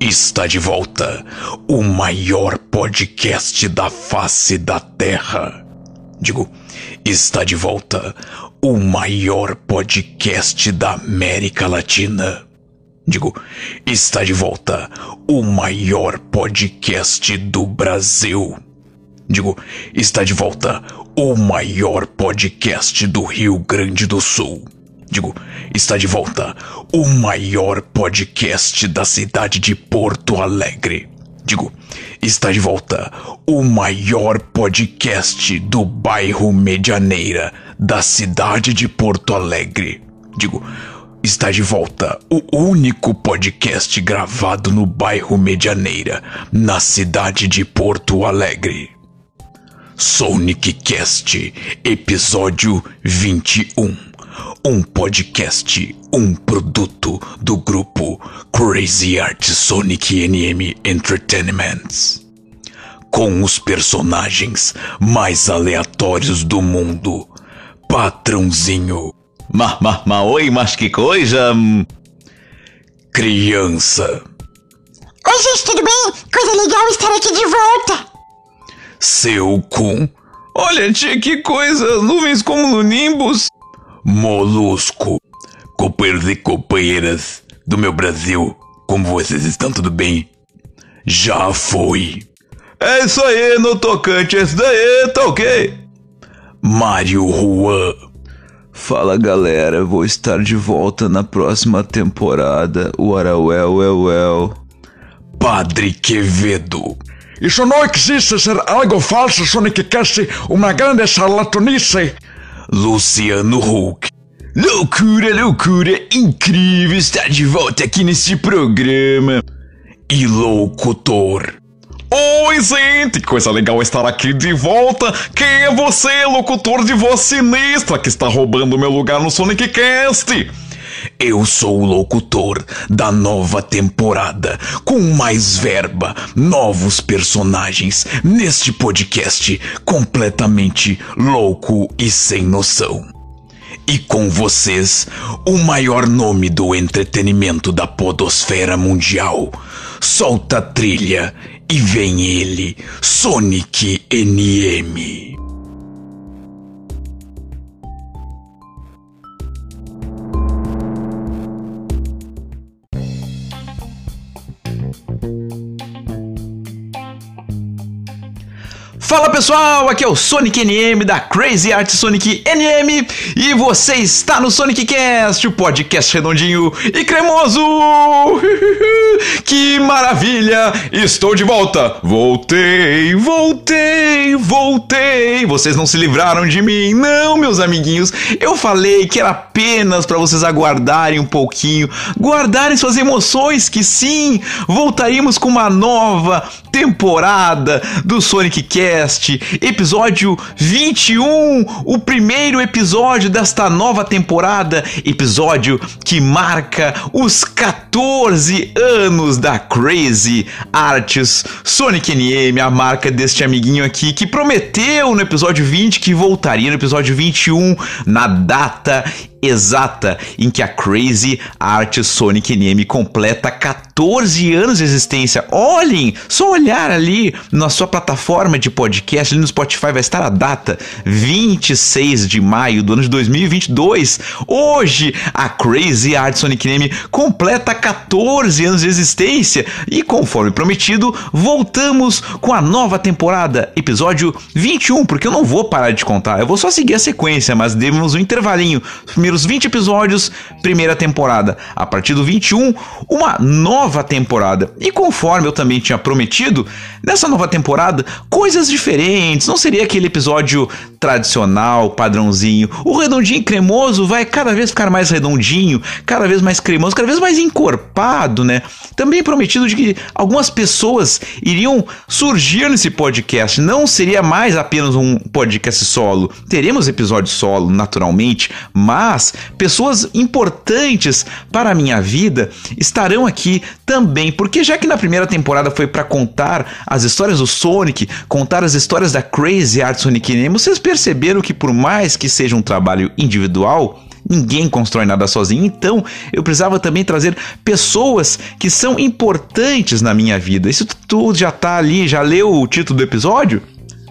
Está de volta o maior podcast da face da Terra. Digo, está de volta o maior podcast da América Latina. Digo, está de volta o maior podcast do Brasil. Digo, está de volta o maior podcast do Rio Grande do Sul. Digo, está de volta o maior podcast da cidade de Porto Alegre. Digo, está de volta o maior podcast do bairro Medianeira da cidade de Porto Alegre. Digo, está de volta o único podcast gravado no bairro Medianeira, na cidade de Porto Alegre. Sonic Cast, episódio 21 um podcast, um produto do grupo Crazy Art Sonic NM Entertainment. Com os personagens mais aleatórios do mundo. Patrãozinho. Ma, ma, ma, oi, mas que coisa. Criança. Oi, gente, tudo bem? Coisa legal estar aqui de volta. Seu cum. Olha, tia, que coisa! Nuvens como no Nimbus. Molusco, companheiros e companheiras do meu Brasil, como vocês estão, tudo bem? Já foi. É isso aí, no tocante, esse daí, tá ok? Mário Juan. Fala galera, vou estar de volta na próxima temporada. Well, well, well, well. Padre Quevedo. Isso não existe ser algo falso, Sonic uma grande charlatanice. Luciano Huck. Loucura, loucura, incrível estar de volta aqui nesse programa. E locutor. Oi, gente, coisa legal estar aqui de volta. Quem é você, locutor de voz sinistra, que está roubando meu lugar no Sonic Cast? Eu sou o locutor da nova temporada, com mais verba, novos personagens, neste podcast completamente louco e sem noção. E com vocês, o maior nome do entretenimento da Podosfera Mundial. Solta a trilha e vem ele, Sonic NM. Fala pessoal, aqui é o Sonic NM da Crazy Art Sonic NM e você está no Sonic Cast, o podcast redondinho e cremoso. que maravilha! Estou de volta. Voltei, voltei, voltei. Vocês não se livraram de mim, não, meus amiguinhos. Eu falei que era apenas para vocês aguardarem um pouquinho, guardarem suas emoções, que sim, voltaríamos com uma nova temporada do Sonic Cast, episódio 21, o primeiro episódio desta nova temporada, episódio que marca os 14 anos da Crazy Arts Sonic NM, a marca deste amiguinho aqui que prometeu no episódio 20 que voltaria no episódio 21 na data exata em que a Crazy Art Sonic NM completa 14 anos de existência. Olhem, só olhar ali na sua plataforma de podcast, ali no Spotify, vai estar a data 26 de maio do ano de 2022. Hoje, a Crazy Art Sonic NM completa 14 anos de existência e, conforme prometido, voltamos com a nova temporada, episódio 21, porque eu não vou parar de contar, eu vou só seguir a sequência, mas demos um intervalinho. Os primeiros 20 episódios, primeira temporada. A partir do 21, uma nova temporada. E conforme eu também tinha prometido, nessa nova temporada, coisas diferentes. Não seria aquele episódio tradicional, padrãozinho. O redondinho cremoso vai cada vez ficar mais redondinho, cada vez mais cremoso, cada vez mais encorpado, né? Também prometido de que algumas pessoas iriam surgir nesse podcast. Não seria mais apenas um podcast solo. Teremos episódio solo, naturalmente, mas pessoas importantes para a minha vida estarão aqui também, porque já que na primeira temporada foi para contar as histórias do Sonic, contar as histórias da Crazy Art Sonic Name, vocês perceberam que por mais que seja um trabalho individual, Ninguém constrói nada sozinho, então eu precisava também trazer pessoas que são importantes na minha vida. Isso tu já tá ali, já leu o título do episódio?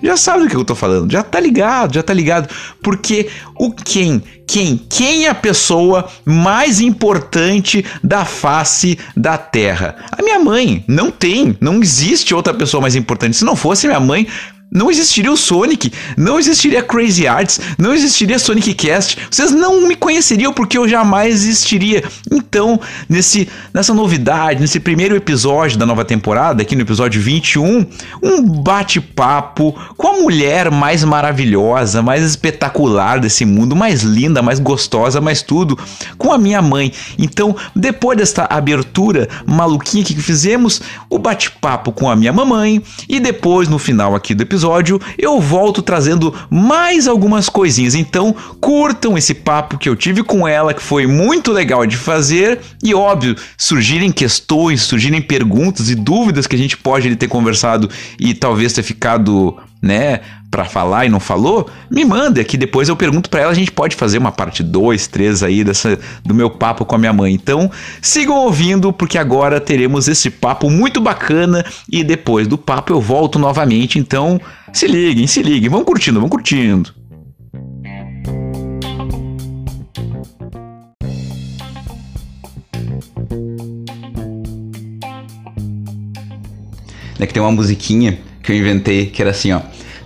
Já sabe do que eu tô falando, já tá ligado, já tá ligado. Porque o quem, quem, quem é a pessoa mais importante da face da Terra? A minha mãe. Não tem, não existe outra pessoa mais importante. Se não fosse minha mãe, não existiria o Sonic, não existiria Crazy Arts, não existiria Sonic Cast. Vocês não me conheceriam porque eu jamais existiria. Então, nesse nessa novidade, nesse primeiro episódio da nova temporada, aqui no episódio 21, um bate-papo com a mulher mais maravilhosa, mais espetacular desse mundo, mais linda, mais gostosa, mais tudo, com a minha mãe. Então, depois desta abertura maluquinha que fizemos, o bate-papo com a minha mamãe e depois no final aqui do episódio eu volto trazendo mais algumas coisinhas. Então, curtam esse papo que eu tive com ela, que foi muito legal de fazer e óbvio, surgirem questões, surgirem perguntas e dúvidas que a gente pode ter conversado e talvez ter ficado, né, para falar e não falou, me manda que depois eu pergunto para ela, a gente pode fazer uma parte 2, 3 aí dessa do meu papo com a minha mãe. Então, sigam ouvindo porque agora teremos esse papo muito bacana e depois do papo eu volto novamente. Então, se liguem, se liguem, vão curtindo, vão curtindo. É que tem uma musiquinha que eu inventei que era assim, ó.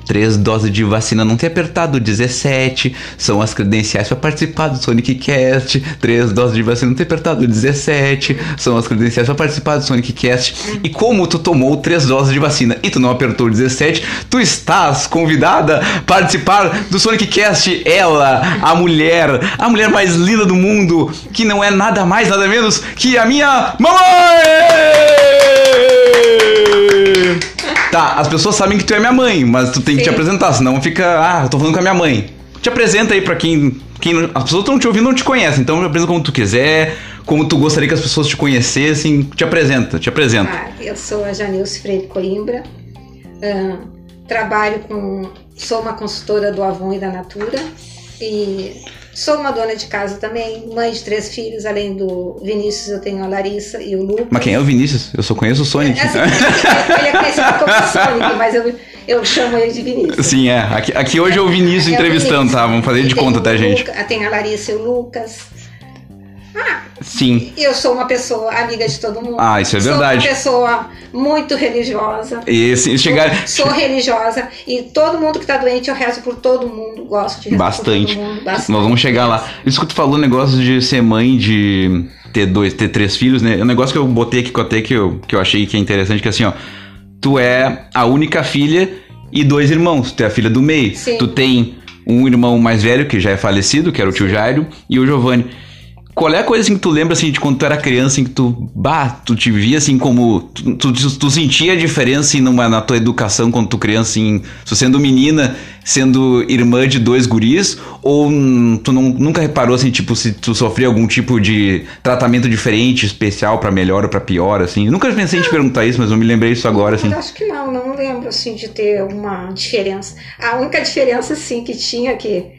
Três doses de vacina não ter apertado 17. São as credenciais para participar do Sonic Cast. Três doses de vacina não ter apertado 17. São as credenciais para participar do Sonic Cast. E como tu tomou três doses de vacina e tu não apertou 17, tu estás convidada a participar do Sonic Cast. Ela, a mulher, a mulher mais linda do mundo, que não é nada mais, nada menos que a minha mamãe! Tá, as pessoas sabem que tu é minha mãe, mas tu tem que te apresentar, senão fica, ah, eu tô falando com a minha mãe. Te apresenta aí pra quem. quem não- as pessoas estão te ouvindo não te conhecem, então te apresenta como tu quiser, como tu gostaria que as pessoas te conhecessem. Te apresenta, te apresenta. Ah, eu sou a Janilce Freire Coimbra, ah, trabalho com. sou uma consultora do Avon e da Natura e sou uma dona de casa também, mãe de três filhos, além do Vinícius, eu tenho a Larissa e o Lucas. Mas quem é o Vinícius? Eu só conheço o Sonic. Assim, ele é conhecido como Sonic, mas eu, eu chamo ele de Vinícius. Sim, é. Aqui, aqui hoje é o Vinícius É o entrevistando, Vinícius. tá? Vamos fazer de E tem conta, tá, gente? Luca- tem a Larissa e o Lucas. Sim. Eu sou uma pessoa amiga de todo mundo. Ah, isso é verdade. Sou uma pessoa muito religiosa. E se chegar. Sou, sou religiosa e todo mundo que tá doente eu rezo por todo mundo. Gosto de rezar Bastante. por todo mundo. Bastante. Nós vamos chegar lá. Isso que tu falou, negócio de ser mãe, de ter dois, ter três filhos, né? É um negócio que eu botei aqui, que eu até que eu, que eu achei que é interessante, que assim, ó. Tu é a única filha e dois irmãos. Tu é a filha do meio. Sim. Tu tem um irmão mais velho, que já é falecido, que era o tio Jairo, e o Giovanni. Qual é a coisa assim que tu lembra assim de quando tu era criança, assim, que tu, bah, tu te via assim como. Tu, tu, tu sentia a diferença assim, numa, na tua educação quando tu criança, assim, tu sendo menina, sendo irmã de dois guris, ou hum, tu não, nunca reparou assim, tipo, se tu sofria algum tipo de tratamento diferente, especial pra melhor ou pra pior, assim? Eu nunca pensei em te perguntar isso, mas eu me lembrei isso agora, assim. Eu acho que não, não lembro assim de ter uma diferença. A única diferença sim que tinha que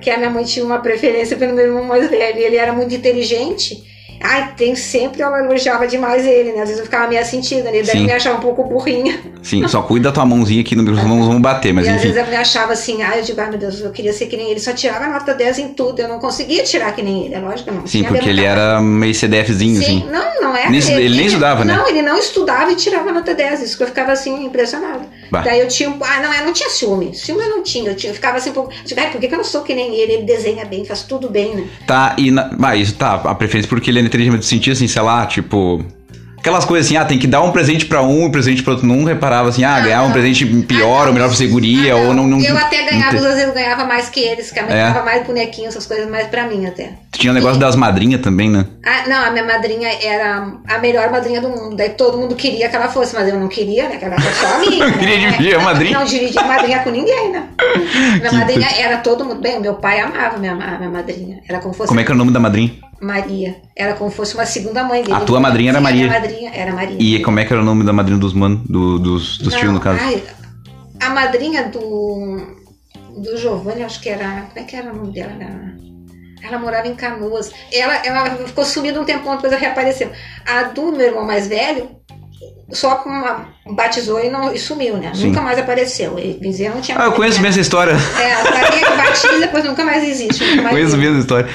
que a minha mãe tinha uma preferência pelo meu irmão mais velho, ele era muito inteligente. Ai, tem sempre ela elogiava demais ele, né? Às vezes eu ficava meio sentida, né? Daí Sim. me achava um pouco burrinha. Sim, só cuida da tua mãozinha aqui, não vamos bater, mas e às enfim. vezes eu me achava assim, ai, eu digo, ai meu Deus, eu queria ser que nem ele, só tirava nota 10 em tudo, eu não conseguia tirar que nem ele, é lógico não. Sim, Tinha porque ele era meio CDFzinho, Sim, assim. não, não é. Nem estu- ele nem estudava, né? Não, ele não estudava e tirava nota 10. Isso que eu ficava assim, impressionada. Bah. Daí eu tinha. um- Ah, não, eu não tinha ciúme. Ciúme eu não tinha. Eu, tinha, eu ficava assim, um pouco. Digo, ai, por que, que eu não sou que nem ele? Ele desenha bem, faz tudo bem, né? Tá, e. Na... Ah, isso tá, a preferência porque ele é inteligente, tu sentia assim, sei lá, tipo. Aquelas coisas assim, ah, tem que dar um presente pra um e um presente pra outro. Não reparava assim, ah, Não, ganhar um não. presente pior Ah, ou melhor pra seguria, Ah, ou não. não eu até não ganhava, às vezes eu ganhava mais que eles, que a mãe É. ganhava mais bonequinhos, essas coisas mais pra mim até. Tinha o negócio das madrinhas também, né? Ah, não, a minha madrinha era a melhor madrinha do mundo. Daí todo mundo queria que ela fosse, mas eu não queria, né? Que ela fosse só a minha. Não né? queria dividir a Não, madrinha. Não dividir madrinha com ninguém, né? Minha madrinha era todo mundo. Bem, meu pai amava minha, a minha madrinha. Era como fosse Como é que era o nome da madrinha? Maria. Era como fosse uma segunda mãe dele. A tua madrinha era Maria? minha madrinha era Maria. E como é que era o nome da madrinha dos manos, do, dos, dos tios, no caso? ai, a madrinha do. Do Giovanni, acho que era. Como é que era o nome dela? Era, Ela morava em Canoas. Ela, ela ficou sumida um tempão, depois ela reapareceu. A do meu irmão mais velho, só uma, batizou e, não, e sumiu, né? Sim. Nunca mais apareceu. E Bezerra não tinha Ah, eu conheço mesmo essa história. É, a que batiza depois nunca mais existe. Nunca mais Conheço viu. mesmo a história.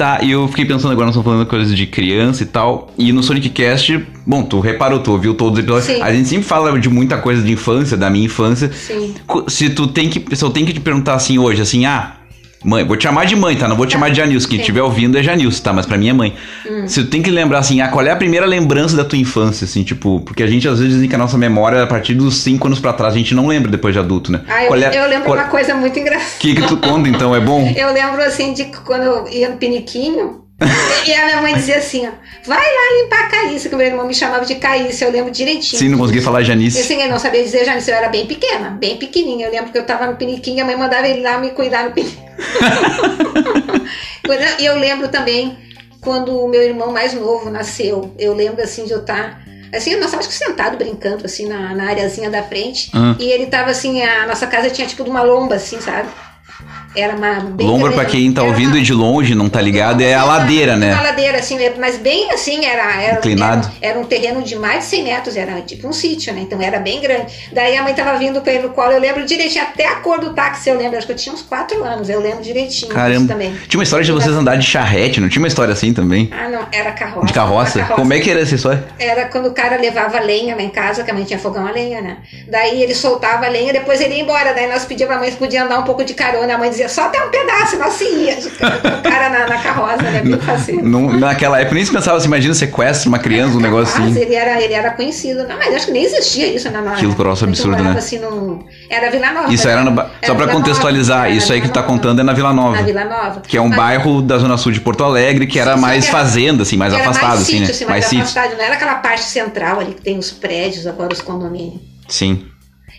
Tá, e eu fiquei pensando agora, nós estamos falando coisas de criança e tal. E no Sonic Cast, bom, tu reparou, tu ouviu todos os episódios. Sim. A gente sempre fala de muita coisa de infância, da minha infância. Sim. Se tu tem que. Se eu tenho que te perguntar assim hoje, assim, ah. Mãe, vou te chamar de mãe, tá? Não vou te chamar de Janilson. Quem estiver ouvindo é Janilson, tá? Mas pra mim é mãe. Hum. Se tu tem que lembrar assim, ah, qual é a primeira lembrança da tua infância, assim, tipo, porque a gente às vezes dizem que a nossa memória, a partir dos 5 anos pra trás, a gente não lembra depois de adulto, né? Ah, eu, é- eu lembro qual- uma coisa muito engraçada. que que tu conta então? É bom? Eu lembro assim de quando eu ia no piniquinho e a minha mãe dizia assim, ó, vai lá limpar a Caíssa, que meu irmão me chamava de Caíssa, eu lembro direitinho. Sim, não consegui falar Eu Janice. assim, eu não sabia dizer Janice, eu era bem pequena, bem pequenininha. Eu lembro que eu tava no piniquinho e a mãe mandava ele lá me cuidar no eu- E eu lembro também quando o meu irmão mais novo nasceu. Eu lembro assim de eu estar. Assim, nós estávamos sentado brincando assim na, na areazinha da frente. Ah. E ele tava assim, a nossa casa tinha tipo de uma lomba assim, sabe? Era uma. Bem Lombra, pra quem tá era ouvindo uma- e de longe, não tá ligado, é a uma- ladeira, Uma né? ladeira, assim, é- mas bem assim, era, era, Inclinado. era, era um terreno de mais de 100 metros, era tipo um sítio, né? Então era bem grande. Daí a mãe tava vindo com ele no colo, eu lembro direitinho, até a cor do táxi eu lembro, acho que eu tinha uns 4 anos, eu lembro direitinho disso Caramba. também. Tinha uma história de vocês andarem de charrete, não tinha uma história assim também? Ah, não, era carroça. De carroça? Era Como é que era essa história? Era quando o cara levava lenha lá em casa, que a mãe tinha fogão a lenha, né? Daí ele soltava a lenha, depois ele ia embora. Daí nós pedíamos pra mãe se podia andar um pouco de carona. A mãe dizia, só até um pedaço, nós se ia. O cara na, na carroça, né? Bem faceiro. Não- naquela época nem se pensava assim, imagina sequestro, uma criança, um negócio assim. ele era, ele era conhecido. Não, mas acho que nem existia isso na na- Que troço a gente absurdo, né? Assim, num, era Vila Nova. Isso era no. ba- Só Era pra Vila contextualizar, Nova, isso era aí que tu tá contando é na Vila Nova. Na Vila Nova. Que é um Mas- bairro da zona sul de Porto Alegre, que era Sim, mais que era- fazenda, assim, mais era afastado, mais assim, sítio, né? assim, mais mais sítio. afastado. Não era aquela parte central ali que tem os prédios, agora os condomínios. Sim.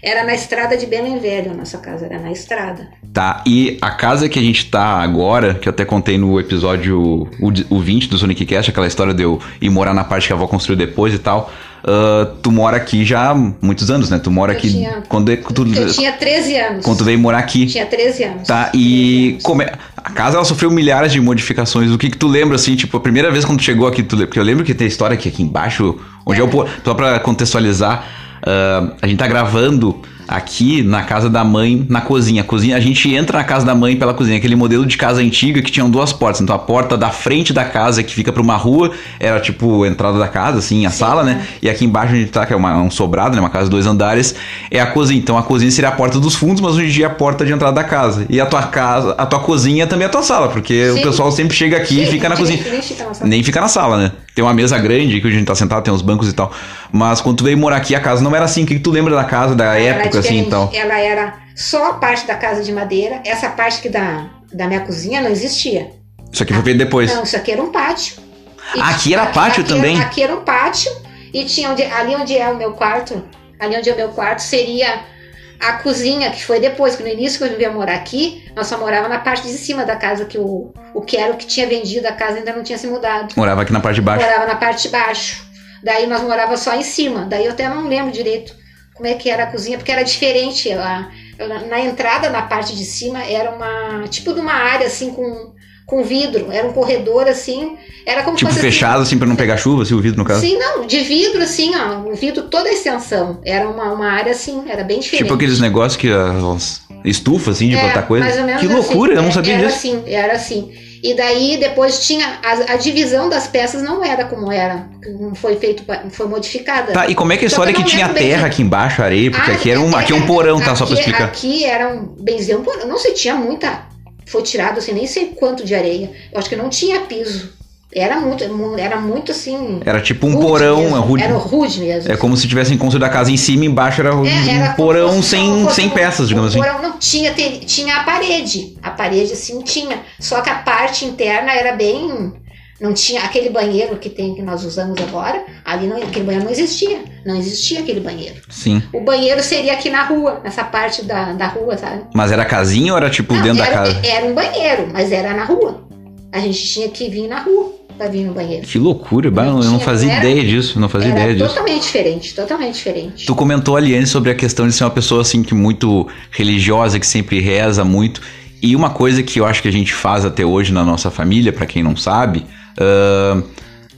Era na estrada de Belém Velho, a nossa casa era na estrada. Tá, e a casa que a gente tá agora, que eu até contei no episódio o, o 20 do Sonic Cast, aquela história de eu ir morar na parte que a avó construiu depois e tal. ah, tu mora aqui já há muitos anos, né? Tu mora Eu aqui. tinha- Quando, tu, Eu tinha 13 anos. quando tu veio morar aqui. Tinha 13 anos. Tá, 13 e anos. é, a casa ela sofreu milhares de modificações. O que que tu lembra, assim, tipo, a primeira vez quando tu chegou aqui, tu, porque eu lembro que tem história aqui, aqui embaixo, onde é, o po- só pra contextualizar, ah, a gente tá gravando aqui na casa da mãe, na cozinha. A cozinha, a gente entra na casa da mãe pela cozinha, aquele modelo de casa antiga que tinham duas portas. Então a porta da frente da casa que fica pra uma rua era tipo a entrada da casa, assim, a Sim, sala, né? né? E aqui embaixo a gente tá, que é uma- um sobrado, né? Uma casa de dois andares, é a cozinha. Então a cozinha seria a porta dos fundos, mas hoje em dia é a porta de entrada da casa. E a tua casa, a tua cozinha também é a tua sala, porque o Sim. pessoal sempre chega aqui e Sim, fica na nem- cozinha. nem fica na sala. Nem fica na sala, né? Tem uma mesa grande que a gente tá sentado, tem uns bancos e tal. Mas quando tu veio morar aqui, a casa não era assim. O que, que tu lembra da casa, da Ela época, assim e tal? Ela era só a parte da casa de madeira. Essa parte que da, da minha cozinha não existia. Isso aqui foi feito depois. Não, isso aqui era um pátio. E Ah, aqui era pátio aqui também? Era, aqui era um pátio. E tinha onde, ali onde é o meu quarto, ali onde é o meu quarto, seria a cozinha, que foi depois, que no início que eu vim morar aqui, nós só morava na parte de cima da casa, que o, o que era o que tinha vendido a casa ainda não tinha se mudado. Morava aqui na parte de baixo. Morava na parte de baixo. Daí nós morava só em cima. Daí eu até não lembro direito como é que era a cozinha, porque era diferente. Ela, ela- na entrada, na parte de cima, era uma tipo de uma área assim com, com vidro. Era um corredor assim. Era como Tipo assim, fechado, assim, pra não pegar chuva, assim, o vidro no caso. Sim, não, de vidro assim, ó. O vidro toda a extensão. Era uma, uma área assim, era bem diferente. Tipo aqueles negócios que as estufas, assim, de É, botar coisa. mais ou menos Que assim. loucura, eu não sabia era disso. assim, era assim. E daí depois tinha a, a divisão das peças não era como era, não foi feito, foi modificada. Tá, e como é que é a Só história que que tinha terra aqui embaixo, areia? Porque Ah, aqui, era um, aqui é um aqui- porão, tá? Só pra aqui- explicar. Aqui era um dizer um porão, não se tinha muita, foi tirado assim nem sei quanto de areia. Eu acho que não tinha piso. Era muito, mu- era muito assim. Era tipo um porão, mesmo. é rude. Era rude mesmo. É como se tivessem construído a casa em cima e embaixo era um É, era como porão sem, sem um- peças, digamos um assim. porão, não tinha, tinha a parede. A parede assim tinha. Só que a parte interna era bem. Não tinha aquele banheiro que tem que nós usamos agora. Ali não, aquele banheiro não existia. Não existia aquele banheiro. Sim. O banheiro seria aqui na rua, nessa parte da, da rua, sabe? Mas era casinha ou era tipo Não, dentro da era, casa? era um banheiro, mas era na rua. A gente tinha que vir na rua pra vir no banheiro. Que loucura, bah, eu não tinha, fazia não era- ideia disso, não fazia ideia disso. totalmente diferente, totalmente diferente. Tu comentou ali antes sobre a questão de ser uma pessoa assim que muito religiosa, que sempre reza muito. E uma coisa que eu acho que a gente faz até hoje na nossa família, pra quem não sabe, ah,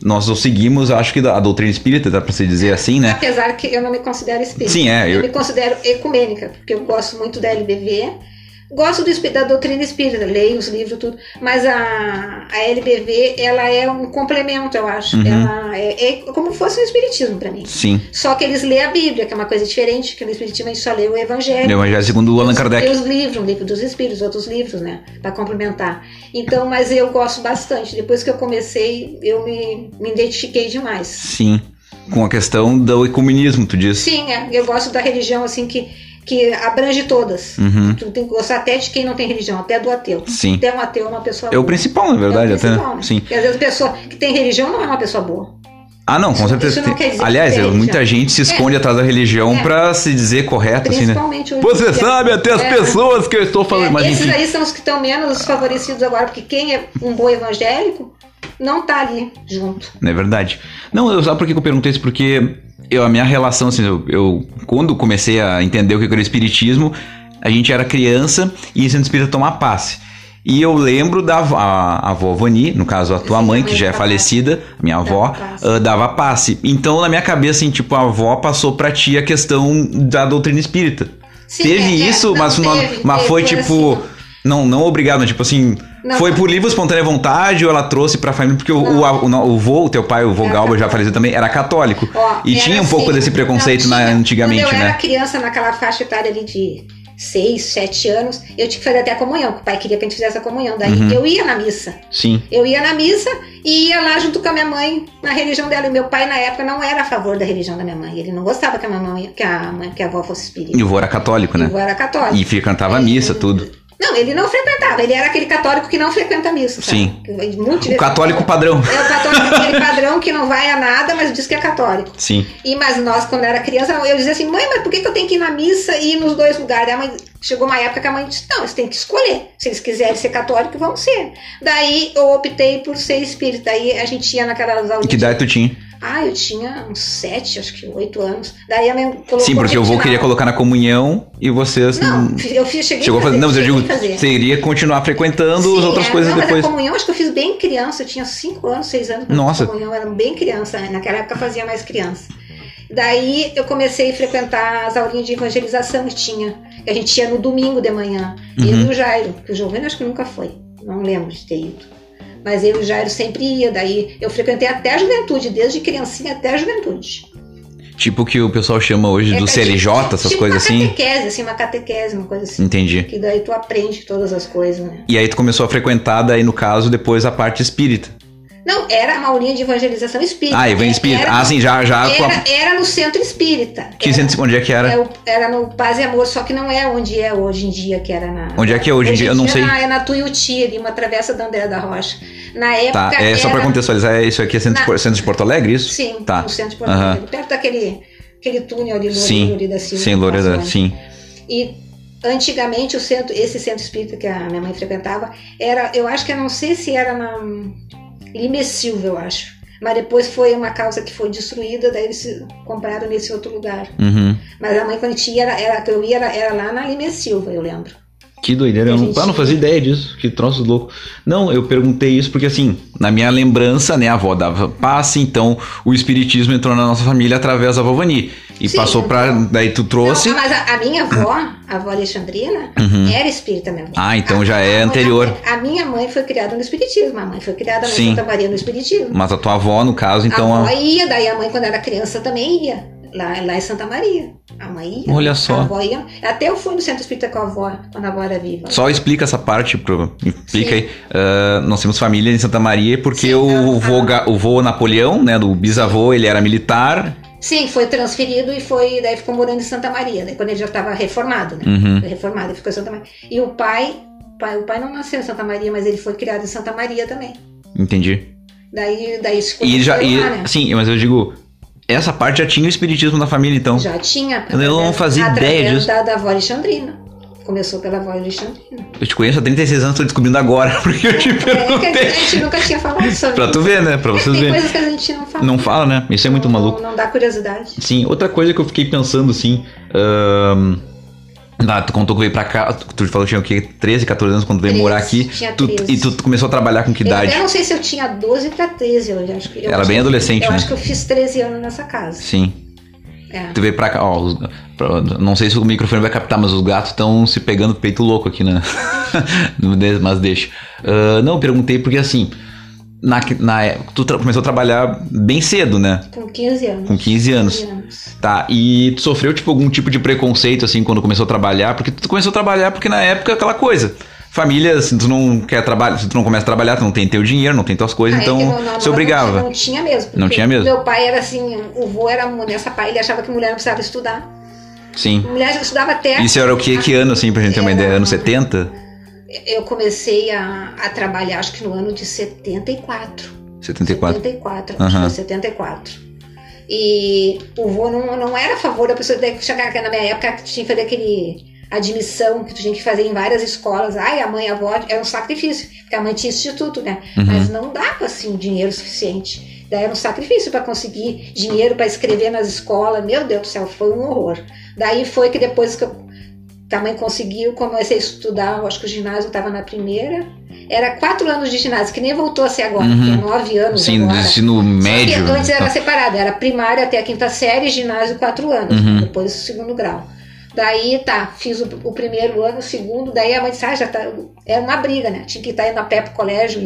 nós o seguimos, acho que a doutrina espírita, dá pra se dizer assim, né? Apesar que eu não me considero espírita. Sim, é, Eu, eu- me considero ecumênica, porque eu gosto muito da LBV, gosto do, da doutrina espírita, leio os livros, tudo, mas a, a LBV, ela é um complemento, eu acho. Uhum. Ela é, é como fosse um espiritismo pra mim. Sim. Só que eles lêem a Bíblia, que é uma coisa diferente, que no espiritismo a gente só lê o Evangelho. O Evangelho segundo o Allan Os- Kardec. E os livros, o livro dos espíritos, outros livros, né? Pra complementar. Então, mas eu gosto bastante. Depois que eu comecei, eu me, me identifiquei demais. Sim. Com a questão do ecumenismo, tu diz. Sim, é, eu gosto da religião assim que, que abrange todas. Uhum. Tu tem que gostar até de quem não tem religião, até do ateu. Sim. Até um ateu é uma pessoa É o boa. principal, na verdade, é o até. principal, né? né? Sim. Porque às vezes a pessoa que tem religião não é uma pessoa boa. Ah, não, com certeza. não Aliás, tem muita religião. gente se esconde atrás da religião É. pra se dizer correto, assim, né? Você dia. sabe até as É. pessoas que eu estou falando, É, mas esses enfim. aí são os que estão menos favorecidos agora, porque quem é um bom evangélico não tá ali junto. Não é verdade. Não, eu, sabe por que eu perguntei isso? Porque eu, a minha relação, assim, eu, eu- quando comecei a entender o que era o espiritismo, a gente era criança e ia sendo espírita tomar passe. E eu lembro da avó- a, a avó Vani, no caso a tua Sim, mãe, que já é dava falecida, minha avó, passe. ah, dava passe. Então, na minha cabeça, assim, tipo, a avó passou pra ti a questão da doutrina espírita. Sim, teve é, é, isso, não, mas, teve, mas teve, foi foi tipo. assim. Não, não obrigado, né? tipo assim, Não, foi não. por livre espontânea vontade ou ela trouxe pra família? Porque o, o, o, o vô, o teu pai, o vô Galba, já faleceu também, era católico. Ó, e tinha um pouco assim, desse preconceito na- tinha. antigamente, Quando eu né? era criança, naquela faixa etária ali de 6, 7 anos, eu tinha que fazer até a comunhão, que o pai queria que a gente fizesse a comunhão. Daí Uhum. eu ia na missa. Sim. Eu ia na missa e ia lá junto com a minha mãe na religião dela. E meu pai, na época, não era a favor da religião da minha mãe. Ele não gostava que a, mamãe, que a, mãe, que a avó fosse espírita. E o vô era católico, né? Eu era católico. E cantava missa, tudo. Não, ele não frequentava. Ele era aquele católico que não frequenta missa. sabe? Sim. Muito O católico padrão. É o católico, aquele padrão que não vai a nada, mas diz que é católico. Sim. E mas nós, quando era criança, eu dizia assim, mãe, mas por que, que eu tenho que ir na missa e ir nos dois lugares? Daí A mãe chegou uma época que a mãe disse, não, eles têm que escolher. Se eles quiserem ser católicos, vão ser. Daí eu optei por ser espírita. Daí a gente ia naquelas aulas. Que idade tu tinha? Ah, eu tinha uns sete, acho que oito anos. Daí a mãe colocou. Sim, porque vô na- queria colocar na comunhão e vocês. Não, hum, eu fiz, cheguei Chegou a fazer. Não, mas eu digo, a fazer. você iria continuar frequentando as Sim, outras é, coisas não, depois. Mas a comunhão, acho que eu fiz bem criança, eu tinha 5 anos, 6 anos. Nossa. A comunhão era bem criança, né? naquela época eu fazia mais criança. Daí eu comecei a frequentar as aulinhas de evangelização que tinha. que A gente ia no domingo de manhã. Eu Uhum. e o Jairo, que o Giovanni acho que nunca foi. Não lembro de ter ido. Mas eu e o Jairo sempre ia. Daí eu frequentei até a juventude, desde criancinha até a juventude. Tipo o que o pessoal chama hoje É, do é CLJ, essas tipo coisas uma assim. catequese, assim, uma catequese, uma coisa assim. Entendi. Que daí tu aprende todas as coisas, né? E aí tu começou a frequentar, daí no caso, depois a parte espírita. Não, era uma aulinha de evangelização espírita. Ah, e vem espírita. Era- Ah, sim, já, já. Era, era no centro espírita. Que era, centro, onde é que era? é era no Paz e Amor, só que não é onde é hoje em dia, que era na. Onde é que é hoje em dia? Eu não sei. Na, é na Tuiuti, ali, uma travessa da André da Rocha. Na época. Tá, é só pra era- contextualizar, é isso aqui é centro, de Na- centro de Porto Alegre, isso? Sim, Tá. no centro de Porto. Alegre, perto daquele aquele túnel ali, Sim, Lori da Silva. Sim, Nossa, sim. E antigamente o centro, esse centro espírita que a minha mãe frequentava, era, eu acho que eu não sei se era na Lime Silva, eu acho. Mas depois foi uma casa que foi destruída, daí eles se compraram nesse outro lugar. Uhum. Mas a mãe, quando tinha, era, era, eu ia, era, era lá na Lime Silva, eu lembro. Que doideira, eu não, ah, não fazia ideia disso, que troço louco. Não, eu perguntei isso porque assim, na minha lembrança, né, a avó dava passe, então o espiritismo entrou na nossa família através da vovani. E Sim, passou pra. Daí tu trouxe. Não, mas a, a minha avó, a avó Alexandrina, era espírita mesmo. Uhum. Ah, então A- já é anterior. A, a minha mãe foi criada no espiritismo, a mãe foi criada Sim. na Santa Maria no espiritismo. Mas a tua avó, no caso, então. a a- avó ia, daí a mãe, quando era criança, também ia. Lá, lá em Santa Maria. A mãe ia. Olha só. A avó ia. Até eu fui no centro espírita com a avó, quando a avó era viva. Só explica essa parte, pro, explica Sim. aí. Ah, nós temos família em Santa Maria porque Sim, o, a- vô, a- o vô Napoleão, né, do bisavô, ele era militar. Sim, foi transferido e foi, daí ficou morando em Santa Maria, daí quando ele já estava reformado, né? Uhum. Foi reformado, ele ficou em Santa Maria. E o pai, pai, o pai não nasceu em Santa Maria, mas ele foi criado em Santa Maria também. Entendi. Daí, daí se E já. E, lá, né? Sim, mas eu digo, essa parte já tinha o espiritismo na família, então. Já tinha. Eu não fazia ideia disso. Da, da avó Alexandrina. Começou pela avó Alexandrina. Eu te conheço há 36 anos, tô descobrindo agora, porque eu te É que a perguntei. gente nunca tinha falado sobre Pra tu ver, né? Pra vocês Tem verem. coisas que a gente não fala. Não fala, né? Isso é muito Não- maluco. Não dá curiosidade. Sim, outra coisa que eu fiquei pensando assim. ahn, Tá, tu contou que veio pra cá, tu falou que tinha o quê? 13, 14 anos quando veio 13, morar aqui. tinha Tu- 13. e tu começou a trabalhar com que Eu idade? até não sei se eu tinha 12 pra 13, eu acho que. eu Era bem que- adolescente, Eu né? acho que eu fiz 13 anos nessa casa. Sim. É. Tu veio pra cá, ó. os- pra- não sei se o microfone vai captar, mas os gatos estão se pegando peito louco aqui, né? Mas deixa. Ah, não, eu perguntei porque assim. Na, na, época, tu começou a trabalhar bem cedo, né? Com 15 anos. Com 15 anos. 15 anos. Tá, e tu sofreu, tipo, algum tipo de preconceito, assim, quando começou a trabalhar? Porque tu começou a trabalhar porque na época aquela coisa. Família, se tu não quer trabalhar, se tu não começa a trabalhar, tu não tem teu dinheiro, não tem tuas coisas, Ah, é então que não- não- se não- obrigava. Não, tinha mesmo. Não tinha mesmo. Meu pai era assim, o vô era nessa pai, ele achava que mulher não precisava estudar. Sim. Mulher estudava até. Isso era o que, que ano, assim, pra gente ter uma ideia? Anos 70? Eu comecei a, a trabalhar, acho que no ano de 74. 74. 74, Aham. acho que foi 74. E o vô não, não era a favor da pessoa daí chegar na minha época que tinha que fazer aquele admissão que tu tinha que fazer em várias escolas. Ai, a mãe, a avó, era um sacrifício, porque a mãe tinha instituto, né? Uhum. Mas não dava assim dinheiro suficiente. Daí era um sacrifício para conseguir dinheiro para escrever nas escolas. Meu Deus do céu, foi um horror. Daí foi que depois que eu também conseguiu, comecei a estudar, acho que o ginásio estava na primeira. Era quatro anos de ginásio, que nem voltou a ser agora, Uhum. é nove anos Sim, agora. ensino Só que médio. antes era Tá. separado, era primária até a quinta série, ginásio quatro anos, Uhum. depois o segundo grau. Daí tá, fiz o, o primeiro ano, o segundo, daí a mãe disse, ah, já tá. Era uma briga, né? Tinha que estar indo a pé pro colégio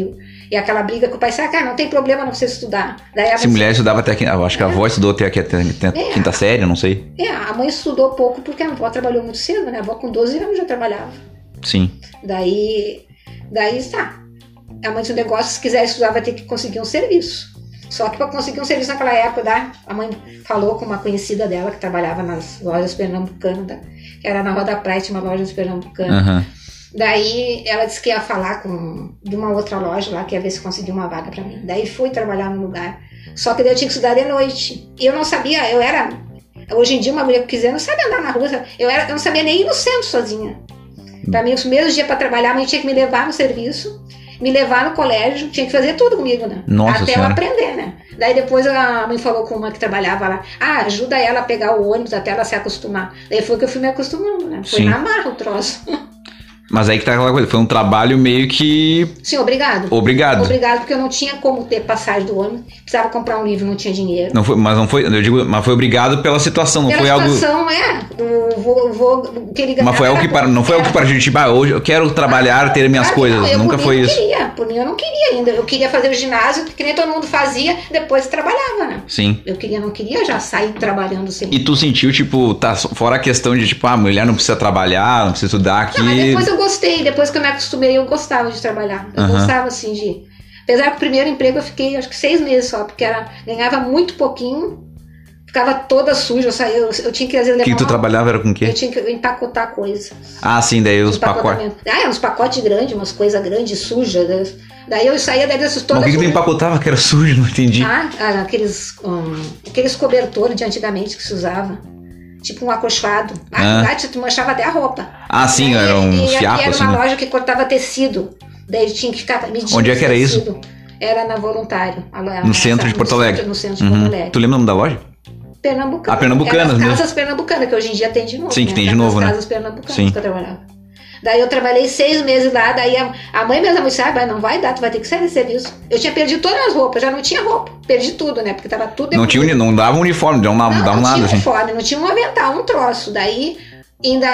e, aquela briga que o pai ah, cara, não tem problema, não precisa estudar. Daí a Se mulher estudava até quinta, eu acho que a avó estudou até até a É. quinta série, não sei. é, a mãe estudou pouco porque a avó trabalhou muito cedo, né? A avó com 12 anos já trabalhava. Sim. Daí, daí tá. A mãe disse, o negócio, se quiser estudar, vai ter que conseguir um serviço. Só que para conseguir um serviço naquela época, da, a mãe falou com uma conhecida dela que trabalhava nas lojas pernambucanas, que era na Rua da Praia, tinha uma loja pernambucana. Aham. Daí ela disse que ia falar com de uma outra loja lá, que ia ver se conseguia uma vaga para mim. Daí fui trabalhar no lugar. Só que daí eu tinha que estudar de noite. E eu não sabia, eu era. Hoje em dia, uma mulher que quiser não sabe andar na rua. Eu, era, eu não sabia nem ir no centro sozinha. Para mim, os primeiros dias para trabalhar, a mãe tinha que me levar no serviço, me levar no colégio, tinha que fazer tudo comigo, né? Nossa Até Senhora. eu aprender, né? Daí depois a mãe falou com uma que trabalhava lá, ah, ajuda ela a pegar o ônibus até ela se acostumar. Daí foi que eu fui me acostumando, né? Foi Sim. na marra o troço. Mas aí que tá aquela coisa, foi um trabalho meio que Sim, obrigado. obrigado. Obrigado, porque eu não tinha como ter passagem do ônibus. Precisava comprar um livro, não tinha dinheiro. Não foi, mas não foi, eu digo, mas foi obrigado pela situação, não Pela foi algo. situação, é. O, vou, vou, que ele Mas foi algo que para, não foi algo que para a gente, tipo, ah, hoje eu quero trabalhar, ter minhas Claro que coisas. não, eu, Nunca foi isso. não Queria, por mim eu não queria ainda. Eu queria fazer o ginásio, que nem todo mundo fazia, depois trabalhava, né? Sim. Eu queria, não queria já sair trabalhando sempre. E tu sentiu, tipo, tá, fora a questão de, tipo, ah, a mulher não precisa trabalhar, não precisa estudar aqui. Não, mas depois eu gostei, depois que eu me acostumei, eu gostava de trabalhar. Eu Aham. gostava, assim, de. Apesar que o primeiro emprego eu fiquei, acho que seis meses só, porque era, ganhava muito pouquinho, ficava toda suja, eu saía, eu, eu tinha que vezes O que, que tu uma- trabalhava era com o quê? Eu tinha que empacotar coisa. Ah, sim, daí os pacotes. Ah, é, uns pacotes grandes, umas coisas grandes, sujas. né? Daí eu saía daí dessas Mas todas. o que, que tu empacotava que era sujo? Não entendi. Ah, ah, aqueles, hum, aqueles cobertores de antigamente que se usava. Tipo um acolchoado. Ah, Ah. lá tu manchava até a roupa. Ah, sim, Daí, eram e aqui fiapos, era assim. uma né? loja que cortava tecido. Daí tinha que ficar medindo. Onde é que era esse isso? tecido. Era na Voluntário. a No a- centro de Porto Alegre. centro- No centro de Uhum. Porto Alegre. Tu lembra o nome da loja? Pernambucana. Ah, Pernambucanas Era as mesmo. casas pernambucanas, que hoje em dia tem de novo. Sim, que né? tem de novo, né? casas pernambucanas Sim. que eu trabalhava. Daí eu trabalhei seis meses lá, daí a, a mãe mesmo disse, ah, mas não vai dar, tu vai ter que sair desse serviço. Eu tinha perdido todas as roupas, já não tinha roupa. Perdi tudo, né? Porque tava tudo Não tinha não dava uniforme, não, não, não, dava não nada, tinha assim. uniforme, não tinha um avental, um troço. Daí ainda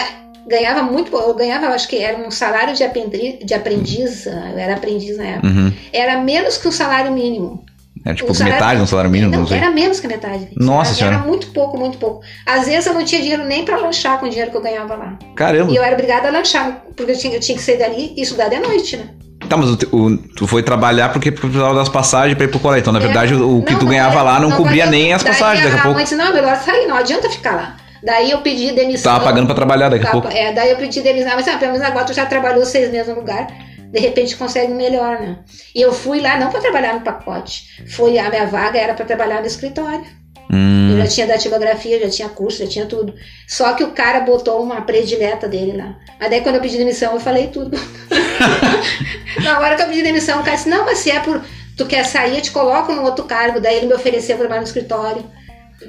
ganhava muito, eu ganhava, acho que era um salário de aprendiz, de aprendiz eu era aprendiz na época. Uhum. Era menos que o salário mínimo. Era tipo metade do salário mínimo, não, Não, sei. era menos que metade. Nossa era, Senhora. Era muito pouco, muito pouco. Às vezes eu não tinha dinheiro nem pra lanchar com o dinheiro que eu ganhava lá. Caramba. E eu era obrigada a lanchar, porque eu tinha, eu tinha que sair dali e estudar de noite, né? Tá, mas o, o- tu foi trabalhar porque precisava das passagens pra ir pro colégio. Então, na É. verdade, o, o que Não, tu não ganhava era- lá não, cobria nem as passagens daqui a pouco. disse, não, melhor sair, não adianta ficar lá. Daí eu pedi demissão. Tava pagando pra trabalhar daqui a pouco. É, daí eu pedi demissão, mas ah, pelo menos agora tu já trabalhou seis meses no lugar, de repente consegue melhor, né? E eu fui lá não para trabalhar no pacote, foi a minha vaga era para trabalhar no escritório. Hum, Eu já tinha datilografia, já tinha curso, já tinha tudo. Só que o cara botou uma predileta dele lá. Mas daí quando eu pedi demissão, eu falei tudo. Na hora que eu pedi demissão, o cara disse, não, mas se é por tu quer sair, eu te coloco no outro cargo. Daí ele me ofereceu trabalhar no escritório.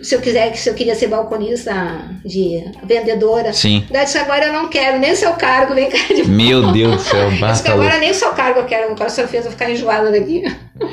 Se eu quiser, se eu queria ser balconista, de vendedora. Sim. Daí disse, agora eu não quero, nem o seu cargo, vem cá de Meu Deus do céu, Eu disse agora nem o seu cargo eu quero, agora só fez eu ficar enjoada daqui.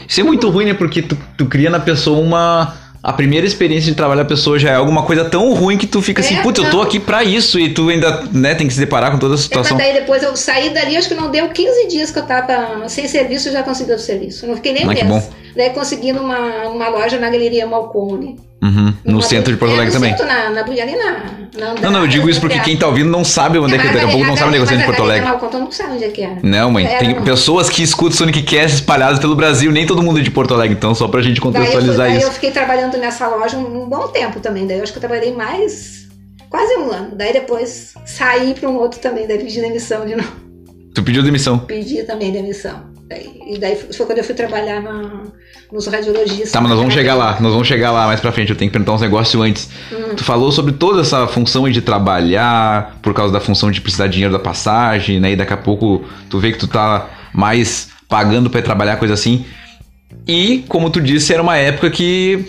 Isso é muito ruim, né? Porque tu, tu cria na pessoa uma. A primeira experiência de trabalho da pessoa já é alguma coisa tão ruim que tu fica assim, É, putz, eu tô aqui pra isso. E tu ainda, né, tem que se deparar com toda a Mas situação. daí depois eu saí dali, acho que não deu 15 dias que eu tava sem serviço, eu já consegui outro serviço. Não fiquei nem Ah, que bom. Daí consegui numa, numa loja na Galeria Malcone. Uhum, No Numa- centro de Porto é, Alegre também. Centro, na, na, ali na, na Não, não, eu digo isso porque quem tá ouvindo não sabe onde é que. Mas Daqui a pouco não sabe onde é que é o centro de Porto Alegre. Malcone, não sabe onde é que era. Não, mãe, Era tem pessoas que escutam Sonic Cast espalhadas pelo Brasil, nem todo mundo é de Porto Alegre, então só pra gente Daí, eu, contextualizar daí isso. eu fiquei trabalhando nessa loja um, um bom tempo também. Daí eu acho que eu trabalhei mais quase um ano. Daí depois saí para um outro também, daí pedi demissão de novo. Tu pediu demissão. Pedi também demissão. Daí, e daí foi quando eu fui trabalhar na, nos radiologistas. Tá, mas nós vamos chegar lá, nós vamos chegar lá mais pra frente. Eu tenho que perguntar uns negócios antes. Hum. Tu falou sobre toda essa função de trabalhar, por causa da função de precisar de dinheiro da passagem, né? E daqui a pouco tu vê que tu tá mais pagando pra ir trabalhar, coisa assim. E, como tu disse, era uma época que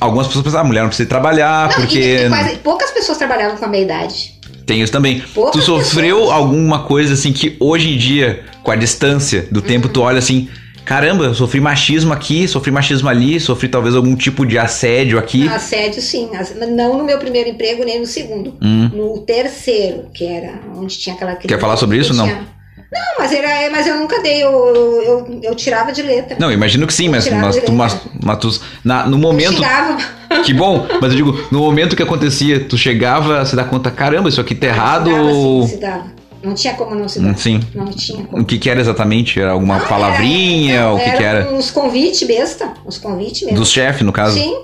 algumas pessoas pensavam, ah, mulher não precisa trabalhar, Não, porque e, e quase, poucas pessoas trabalhavam com a meia idade. Tem isso também. Poucas tu sofreu pessoas. alguma coisa assim que hoje em dia, com a distância do tempo, tu olha assim, caramba, eu sofri machismo aqui, sofri machismo ali, sofri talvez algum tipo de assédio aqui. Assédio, sim. Não no meu primeiro emprego, nem no segundo. Hum. No terceiro, que era onde tinha aquela criança. falar sobre isso, não? tinha- Não, mas, era, mas eu nunca dei, eu, eu, eu, eu tirava de letra. Não, imagino que sim, mas, mas, tu, mas, mas tu- na- no momento. Xingava. Que bom, mas eu digo, no momento que acontecia, tu chegava a se dar conta, caramba, isso aqui tá errado. Dava, ou- sim, se dava. Não tinha como não se dar. Hum, Sim. Não tinha como. O que que era exatamente? Era alguma Não, palavrinha? era- o que que era? Uns convites besta. Uns convites mesmo. Dos chefes, no caso? Sim.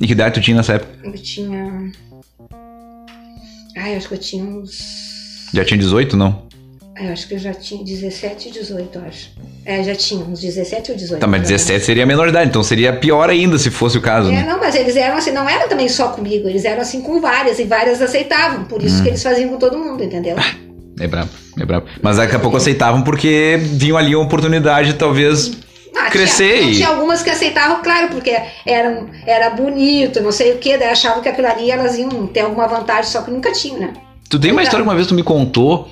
E que idade tu tinha nessa época? Eu tinha. Ai, eu acho que eu tinha uns. Já tinha 18, não? Ai, Eu acho que eu já tinha 17 e 18, eu acho. É, já tinha uns 17 ou 18. Tá, mas 17 seria a menor idade, então seria pior ainda se fosse o caso, É, né? não, mas eles eram assim, não era também só comigo, eles eram assim com várias, e várias aceitavam, por Hum. isso que eles faziam com todo mundo, entendeu? É brabo, é brabo. Mas daqui a pouco aceitavam porque vinham ali uma oportunidade, talvez. Ah, Crescer Tinha, e- tinha algumas que aceitavam, claro, porque eram, era bonito, não sei o que, daí achavam que aquilo ali elas iam ter alguma vantagem, só que nunca tinham, né? Tu tem uma história que uma vez tu me contou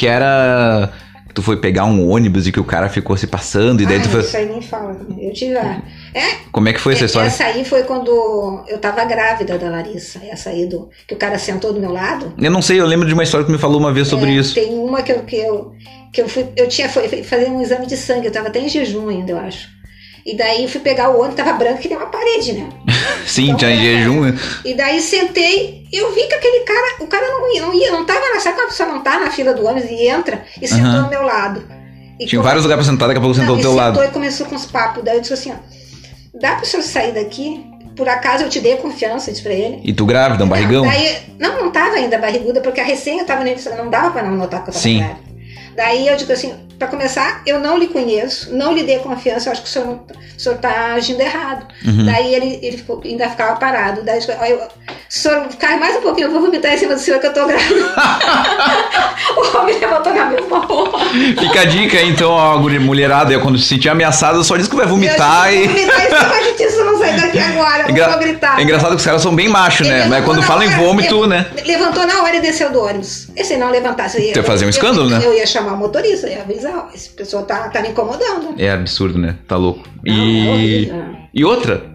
que era. Tu foi pegar um ônibus e que o cara ficou se passando, e daí Ai, tu foi. Isso aí nem fala. Eu tive. É, Como é que foi essa história? essa aí foi quando eu tava grávida da Larissa. Essa aí do que o cara sentou do meu lado. Eu não sei, eu lembro de uma história que tu me falou uma vez sobre É, isso. Tem uma que eu, que eu, que eu fui. Eu tinha foi, fazer um exame de sangue, eu tava até em jejum ainda, eu acho. E daí eu fui pegar o ônibus, tava branco que nem uma parede, né? Sim, Então, tinha é, jejum. né? E daí sentei, eu vi que aquele cara, o cara não ia, não ia, não tava na. Sabe quando a pessoa não tá na fila do ônibus e entra e sentou ao meu lado? E Tinha vários lugares pra sentar, daqui a pouco sentou do teu e lado. sentou e começou com os papos. Daí eu disse assim, ó, dá pro senhor sair daqui? Por acaso eu te dei confiança, disse pra ele. E tu grávida, um barrigão? Não, daí, não, não tava ainda barriguda, porque a recém eu tava nele, não dava pra não notar que eu tava Sim. grávida. Daí eu digo assim, pra começar, eu não lhe conheço, não lhe dei confiança, eu acho que o senhor, o senhor tá agindo errado. Uhum. Daí ele, ele ficou- ainda ficava parado. Daí eu, disse, "Olha, eu, se o senhor ficar mais um pouquinho, eu vou vomitar em cima do senhor que eu tô grávida. o homem levantou na mesma roupa. Fica a dica então, ó, guri- mulherada, quando se sentir ameaçada, só diz que vai vomitar eu e. disse, "Eu vou vomitar em cima de eu não sair daqui agora, eu Engra- vou gritar. É engraçado que os caras são bem machos, né? Mas quando falam em vômito, né? Levantou na hora e desceu do ônibus. Se não levantasse, eu ia, fazer um escândalo, eu, né? Eu ia chamar o motorista, ia avisar, ó, essa pessoa tá, tá me incomodando. É absurdo, né? Tá louco. Não, é E. horrível. E outra.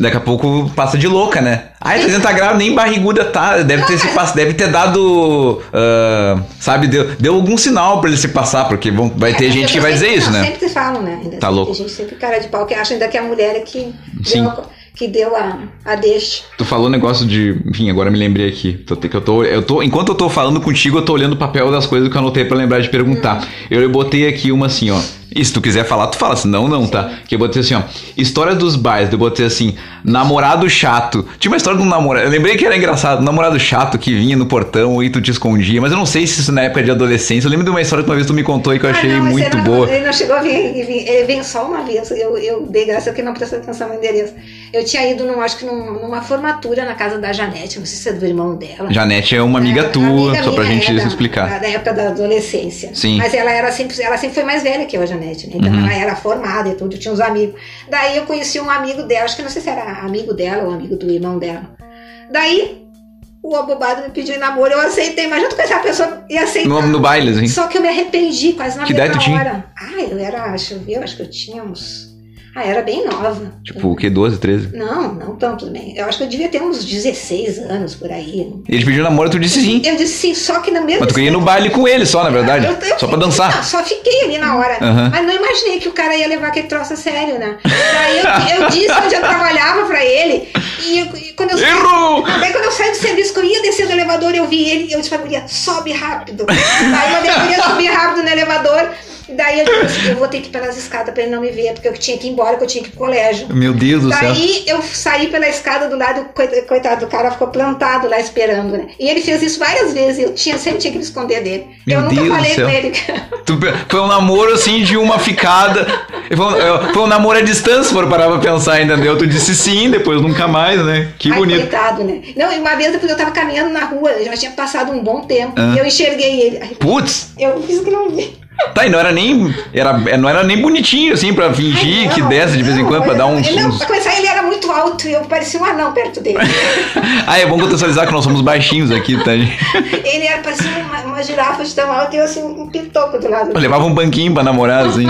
Daqui a pouco passa de louca, né? Ai, 300 graus, nem barriguda tá. Deve ter, se pass... Deve ter dado. ah, sabe, deu, deu algum sinal pra ele se passar, porque vão, vai ter É, gente que vai dizer sempre- isso, não, né? Sempre se falam, né? Ainda Tá tem louco. gente sempre cara de pau que acha ainda que a mulher é que Sim. deu, a, que deu a, a deixa. Tu falou negócio de. Enfim, agora me lembrei aqui. Tô, que eu tô, eu tô, enquanto eu tô falando contigo, eu tô olhando o papel das coisas que eu anotei pra lembrar de perguntar. Eu botei aqui uma assim, ó. E se tu quiser falar, tu fala, senão não, tá? Que eu botei assim, ó. História dos bares. Eu botei assim, namorado chato. Tinha uma história de um namorado. Eu lembrei que era engraçado. Um namorado chato que vinha no portão e tu te escondia. Mas eu não sei se isso na época de adolescência. Eu lembro de uma história que uma vez tu me contou e que eu achei Ah, não, mas muito não- boa. Ele não chegou a vir, ele veio só uma vez. Eu, eu dei graça que não prestou atenção no endereço. Eu tinha ido, num, acho que num- numa formatura na casa da Janete, não sei se é do irmão dela. Janete é uma amiga É, tua, amiga só pra gente é da- explicar. Da, época da adolescência. Sim. Mas ela era sempre, ela sempre foi mais velha que eu, a Janete, né? Então Uhum. ela era formada e tudo, tinha uns amigos. Daí eu conheci um amigo dela, acho que não sei se era amigo dela ou amigo do irmão dela. Daí o abobado me pediu em namoro, eu aceitei, mas junto com essa pessoa e aceitei. No, no baile, assim. Só que eu me arrependi quase na Que mesma tu tinha? hora. Ah, eu era, ver, eu acho que eu tinha uns. Ah, era bem nova. Tipo, o quê? 12, 13? Não, não tanto também. Eu acho que eu devia ter uns 16 anos por aí. Ele pediu namoro, tu disse sim. Eu disse sim, só que no mesmo Mas tu queria ir no baile com ele só, na verdade. Eu- eu Só pra dançar. Não, só fiquei ali na hora. Aham. Mas não imaginei que o cara ia levar aquele troço a sério, né? Daí eu, eu disse onde eu trabalhava pra ele. E, e quando eu saí. Errou! Daí quando eu saí do serviço, que eu ia descer do elevador, eu vi ele. Eu disse pra guria, sobe rápido. Daí eu mandei a guria subir rápido no elevador. Daí eu disse, assim, eu vou ter que ir pelas escadas pra ele não me ver, porque eu tinha que ir embora, que eu tinha que ir pro colégio. Meu Deus do céu. Daí eu saí pela escada do lado, coit- coitado do cara ficou plantado lá esperando, né? E ele fez isso várias vezes, eu tinha, sempre tinha que me esconder dele. Meu eu nunca Deus falei com ele. Tu- Foi um namoro assim de uma ficada. Foi um, foi um namoro à distância, se for parar pra pensar, entendeu? Tu disse sim, depois nunca mais, né? Que Ai, bonito. coitado, né? Não, e uma vez depois eu tava caminhando na rua, já tinha passado um bom tempo, Ah. e eu enxerguei ele. Putz, Eu fiz que não vi. Tá, e não era nem. Era, não era nem bonitinho, assim, pra fingir Ai, que desce de vez em quando pra dar uns. Não, pra começar, ele era muito alto e eu parecia um anão perto dele. Ah, é bom contextualizar que nós somos baixinhos aqui, tá? ele era parecia uma, uma girafa de tão alto e eu assim, um pitoco do lado. Eu levava um banquinho pra namorar, assim.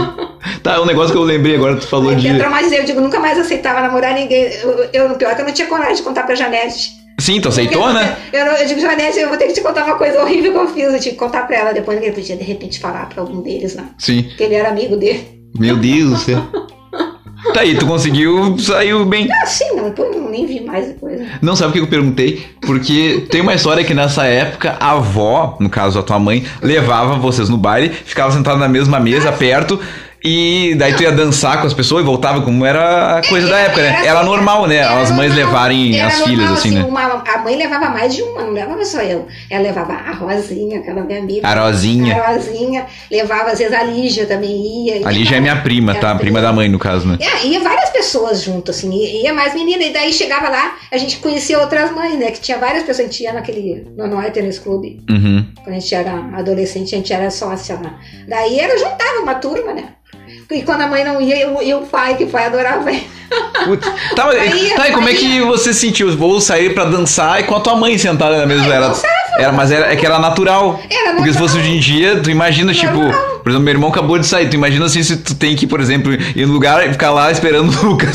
Tá, um negócio que eu lembrei agora, tu falou de. Eu eu digo, nunca mais aceitava namorar ninguém. Eu, eu, no pior, é que eu não tinha coragem de contar pra Janete. Sim, tu aceitou, né? Eu, não- eu digo, Janete, eu vou ter que te contar uma coisa horrível que eu fiz. Eu tive que contar pra ela depois, ninguém podia de repente falar pra algum deles lá. Sim. Que ele era amigo dele. Meu Deus do céu. Tá aí, tu conseguiu, saiu bem. Ah, sim, não, eu nem vi mais depois. né? Não sabe o que eu perguntei? Porque tem uma história que nessa época a avó, no caso a tua mãe, levava vocês no baile, ficava sentada na mesma mesa, perto, e daí tu ia dançar com as pessoas e voltava como era a coisa da época, né? Era assim, normal, né? era As mães normal, levarem as normal, filhas, assim, né? uma- a mãe levava mais de uma, não levava só eu. Ela levava a Rosinha, aquela minha amiga. A Rosinha. A Rosinha. Levava, às vezes, a Lígia também ia. A Lígia é minha prima, tá? Era Prima da mãe, no caso, né? É, ia várias pessoas junto, assim, ia mais menina, e daí chegava lá, a gente conhecia outras mães, né? Que tinha várias pessoas, a gente ia naquele, no Noé Tênis Clube, Uhum. quando a gente era adolescente, a gente era sócia lá. Daí era, juntava uma turma, né? E quando a mãe não ia, eu, e o pai, que o pai adorava ele. Tá, Aí- tá, e como é que você se sentiu? Vou sair pra dançar e com a tua mãe sentada na mesa. Era, era, mas era, é que era natural. Era Porque se natural. fosse hoje em dia, tu imagina, tipo. Por exemplo, meu irmão acabou de sair. Tu imagina assim, se tu tem que, por exemplo, ir no lugar e ficar lá esperando o Lucas.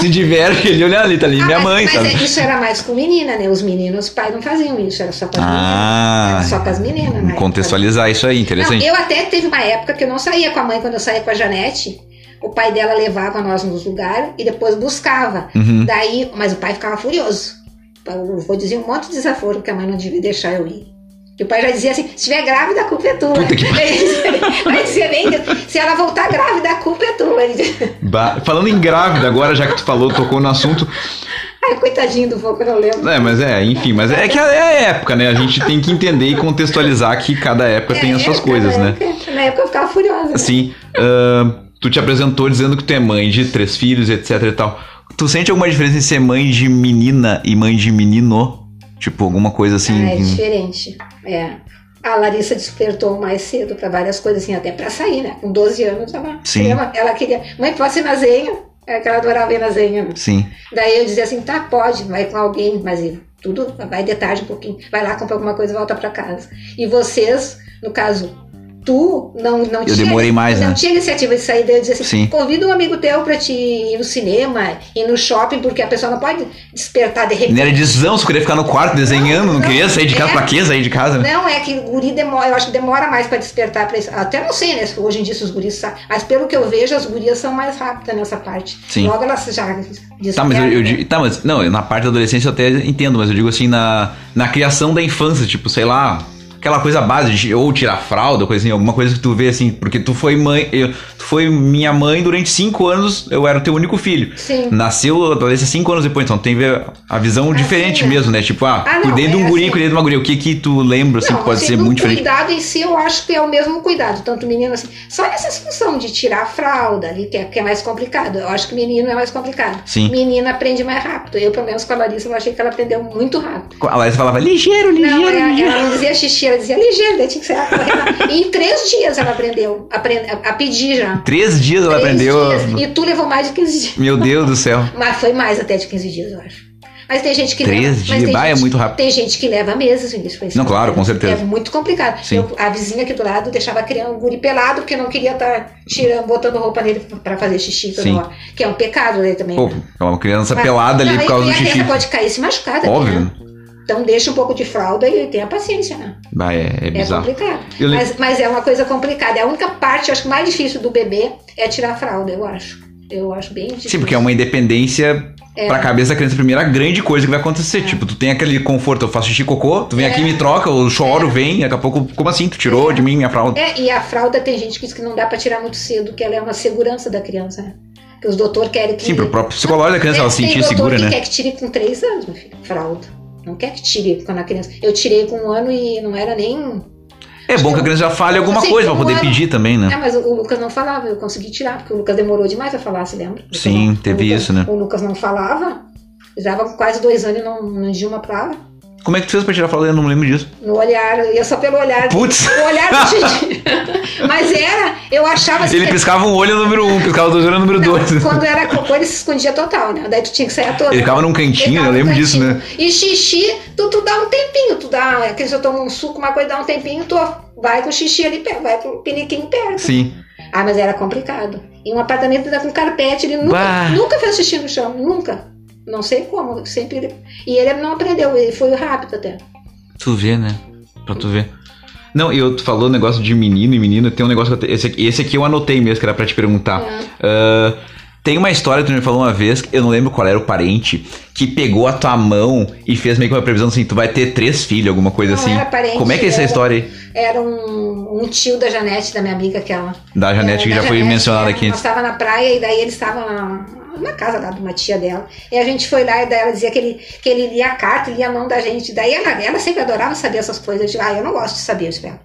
Se diverte, ele olha ali, tá ali, minha Ah, mas, mãe, mas sabe? é- isso era mais com menina, né? Os meninos, os pais não faziam isso, era só com as Ah. meninas. Só com as meninas, né? Contextualizar isso aí, Não, interessante. eu até teve uma época que eu não saía com a mãe quando eu saía com a Janete. O pai dela levava nós nos lugares e depois buscava. Uhum. Daí, mas o pai ficava furioso. Eu vou dizer um monte de desaforo que a mãe não devia deixar eu ir. E o pai já dizia assim: se estiver grávida, a culpa é tua. Puta que Ele dizia bem que se ela voltar grávida, a culpa é tua. Falando em grávida, agora já que tu falou, tocou no assunto. Ai, coitadinho do que eu não lembro. É, mas é, enfim, mas é que é a época, né? A gente tem que entender e contextualizar que cada época tem as suas É, coisas, na né? época- Na época eu ficava furiosa. né? Assim, ahn, tu te apresentou dizendo que tu é mãe de três filhos, etc e tal. Tu sente alguma diferença em ser mãe de menina e mãe de menino? Tipo, alguma coisa assim. Ah, é diferente. É. A Larissa despertou mais cedo pra várias coisas, assim, até pra sair, né? Com 12 anos, ela, Sim. queria, ela queria. Mãe, posso ir na zenha? É que ela adorava ir na zenha. né? Sim. Daí eu dizia assim: tá, pode, vai com alguém, mas tudo vai de tarde um pouquinho. Vai lá, compra alguma coisa e volta pra casa. E vocês, no caso. Tu não, não Eu tinha. demorei mais, não né? tinha iniciativa de sair. Daí eu dizia assim: Sim. convida um amigo teu pra te ir no cinema, ir no shopping, porque a pessoa não pode despertar de repente. Não era decisão, você queria ficar no quarto desenhando, não, Não, queria sair de casa é. pra quê? Sair de casa, né? Não, é que o guri demora, eu acho que demora mais pra despertar pra isso. Até não sei, né? Hoje em dia se os guris sabem. Mas pelo que eu vejo, as gurias são mais rápidas nessa parte. Sim. Logo elas já despertam. Tá, mas eu, eu digo- tá, mas não, na parte da adolescência eu até entendo, mas eu digo assim, na, na criação da infância, tipo, sei lá, aquela coisa básica, de ou tirar fralda, coisa assim, alguma coisa que tu vê assim, porque tu foi mãe, eu- tu foi minha mãe durante cinco anos, eu era o teu único filho. Sim. Nasceu adolescência cinco anos depois, então tem a visão diferente é. mesmo, né? Tipo, ah, Ah, não, cuidei de um é guri, assim. cuidei de uma guria. O que que tu lembra, assim, que pode assim, ser muito diferente? cuidado em si, eu acho que é o mesmo cuidado, tanto menino assim. Só nessa função de tirar a fralda ali, que é, que é mais complicado. Eu acho que menino é mais complicado. Sim. Menina aprende mais rápido. Eu, pelo menos com a Larissa, eu achei que ela aprendeu muito rápido. A Larissa falava, ligeiro, ligeiro, Não, ela, ligeiro. ela não dizia xixi, ela dizia ligeiro, daí tinha que ser a. E em três dias ela aprendeu aprende, a, a pedir já. Três dias ela Três aprendeu. dias. E tu levou mais de 15 dias. Meu Deus do céu. Mas foi mais até de 15 dias, eu acho. Mas tem gente que Três leva. dias? Bah, é gente- muito rápido. Tem gente que leva meses pra ensinar. Não, claro, com certeza. É muito complicado. Eu- a vizinha aqui do lado deixava a criança, o guri pelado, porque não queria estar tirando, botando roupa nele pra fazer xixi toda Sim. hora. Que é um pecado né, também. Pô, né? é uma criança Mas- pelada ali não, por e- causa do a xixi. criança pode cair se machucar. também, Óbvio. né? Então deixa um pouco de fralda e tenha paciência, né? Bah, é, é É bizarro. complicado. Eu lem- Mas, mas é uma coisa complicada. É a única parte, acho que mais difícil do bebê é tirar a fralda, eu acho. Eu acho bem difícil. Sim, porque é uma independência É. pra cabeça da criança, a primeira grande coisa que vai acontecer. Tipo, tu tem aquele conforto, eu faço xixi cocô, tu vem É. aqui, me troca, eu choro, vem, daqui a pouco, como assim? Tu tirou de mim minha fralda? É, e a fralda tem gente que diz que não dá pra tirar muito cedo, que ela é uma segurança da criança, né? Que os doutores querem que. Sim, pro próprio psicológico da criança, ela se sentir segura, que né? quer que tire com três anos, meu filho, fralda. Não quer que tire quando a criança. Eu tirei com um ano e não era nem. É bom que a criança já fale alguma Sim, coisa um poder ano. pedir também, É, né? mas o, Lucas não falava, eu consegui tirar, porque o Lucas demorou demais a falar, se lembra? Sim, teve Lucas- isso, né? O Lucas não falava, estava com quase dois anos e não, não dizia uma palavra. Como é que tu fez pra tirar fralda? Eu não lembro disso. No olhar, eu ia só pelo olhar. Putz. O olhar do Didi. Mas era, eu achava assim. Ele piscava um olho número um, piscava dois olhos número Não, dois. quando era cocô, ele se escondia total, né? Daí tu tinha que sair a toda. Ele ficava num cantinho, Ele eu ficava lembro disso, né? E xixi, tu, tu dá um tempinho, tu dá. Aquele se eu tomo um suco, uma coisa, dá um tempinho, tu vai com o xixi ali perto, vai com o piniquinho perto. Sim. Ah, mas era complicado. E um apartamento dá com carpete, ele nunca, Bah. nunca fez xixi no chão, nunca. Não sei como, sempre. E ele não aprendeu, ele foi rápido até. Tu vê, né? Pra tu ver. Não, e eu tu falou negócio de menino e menina, tem um negócio que eu esse, aqui, esse aqui eu anotei mesmo, que era pra te perguntar. É. Ah, tem uma história que tu me falou uma vez, eu não lembro qual era o parente, que pegou a tua mão e fez meio que uma previsão assim, tu vai ter três filhos, alguma coisa Não assim. era parente, Como é que é essa era- história aí? Era um, um tio da Janete, da minha amiga, aquela. Da Janete, que É, já da foi Janete, mencionada é, aqui Nós estava na praia e daí ele estava na, na casa lá de uma tia dela. E a gente foi lá e daí ela dizia que ele, que ele lia a carta, lia a mão da gente. Daí ela, ela sempre adorava saber essas coisas. Eu digo, ah, eu não gosto de saber isso, Bela.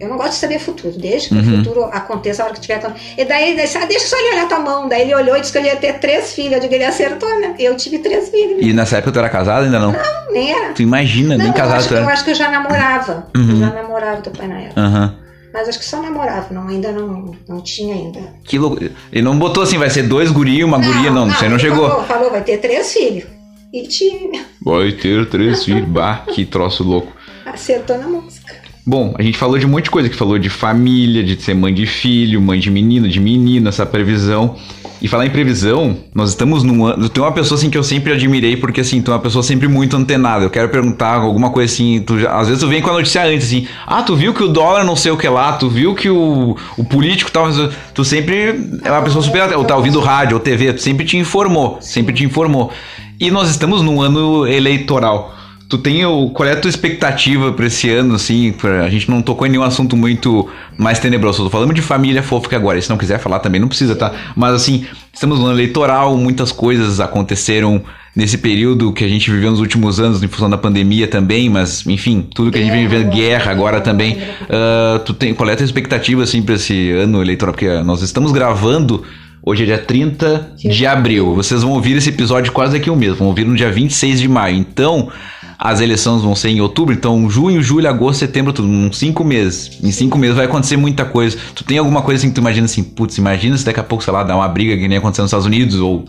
Eu não gosto de saber futuro. Deixa que Uhum. o futuro aconteça a hora que tiver. E daí ele disse, ah, deixa só ele olhar tua mão. Daí ele olhou e disse que ele ia ter três filhos. Eu digo, ele acertou, né? Eu tive três filhos. E nessa época tu era casado ainda não? Nem era. Tu imagina, nem Não, eu casado acho, tu eu era. acho que eu já namorava. Eu Uhum. já namorava teu pai na época. Aham. Mas acho que só namorava, não, ainda não, não tinha ainda. Que louco. Ele não botou assim, vai ser dois guri e uma guria, não. Isso aí não chegou. Falou, falou, vai ter três filhos. E tinha. Vai ter três filhos. Bah, que troço louco. Acertou na música. Bom, a gente falou de um monte de coisa, que falou de família, de ser mãe de filho, mãe de menino, de menina, essa previsão. E falar em previsão, nós estamos num ano. Tem uma pessoa assim que eu sempre admirei, porque assim, tu é uma pessoa sempre muito antenada. Eu quero perguntar alguma coisa assim. Tu já- às vezes tu vem com a notícia antes, assim. Ah, tu viu que o dólar não sei o que lá, tu viu que o, o político tal. Tu sempre é uma pessoa super. Ou tá ouvindo rádio ou TV, tu sempre te informou. Sempre te informou. E nós estamos num ano eleitoral. Tu tem o, qual é a tua expectativa pra esse ano, assim? pra- a gente não tocou em nenhum assunto muito mais tenebroso. Tô falando de família fofa agora. Se não quiser falar também, não precisa, tá? Mas assim, estamos no ano eleitoral, muitas coisas aconteceram nesse período que a gente viveu nos últimos anos, em função da pandemia também, mas enfim, tudo que a gente vem vivendo, guerra agora também. Ah, tu tem, qual é a tua expectativa, assim, pra esse ano eleitoral? Porque nós estamos gravando. Hoje é dia 30 de abril. Vocês vão ouvir esse episódio quase daqui a um mês. Vão ouvir no dia 26 de maio. Então, as eleições vão ser em outubro. Então, junho, julho, agosto, setembro, tudo. Uns cinco meses. Em cinco meses vai acontecer muita coisa. Tu tem alguma coisa assim que tu imagina assim, putz, imagina se daqui a pouco, sei lá, dá uma briga que nem aconteceu nos Estados Unidos ou.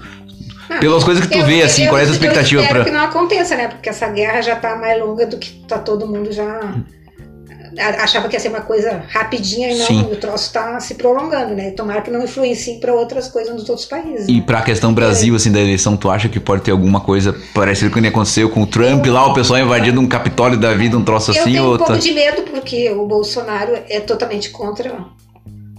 Pelas coisas que tu Eu- vê, assim, eu- qual é a tua expectativa espero pra. que não aconteça, né? Porque essa guerra já tá mais longa do que tá todo mundo já. A- Achava que ia ser uma coisa rapidinha e não, Sim. o troço tá se prolongando, né? Tomara que não influencie para outras coisas nos outros países. E né? pra questão Brasil, assim, da eleição, tu acha que pode ter alguma coisa parecida com o que aconteceu com o Trump lá, o pessoal invadindo um Capitólio da vida, um troço Eu assim, tenho ou um pouco tá... de medo porque o Bolsonaro é totalmente contra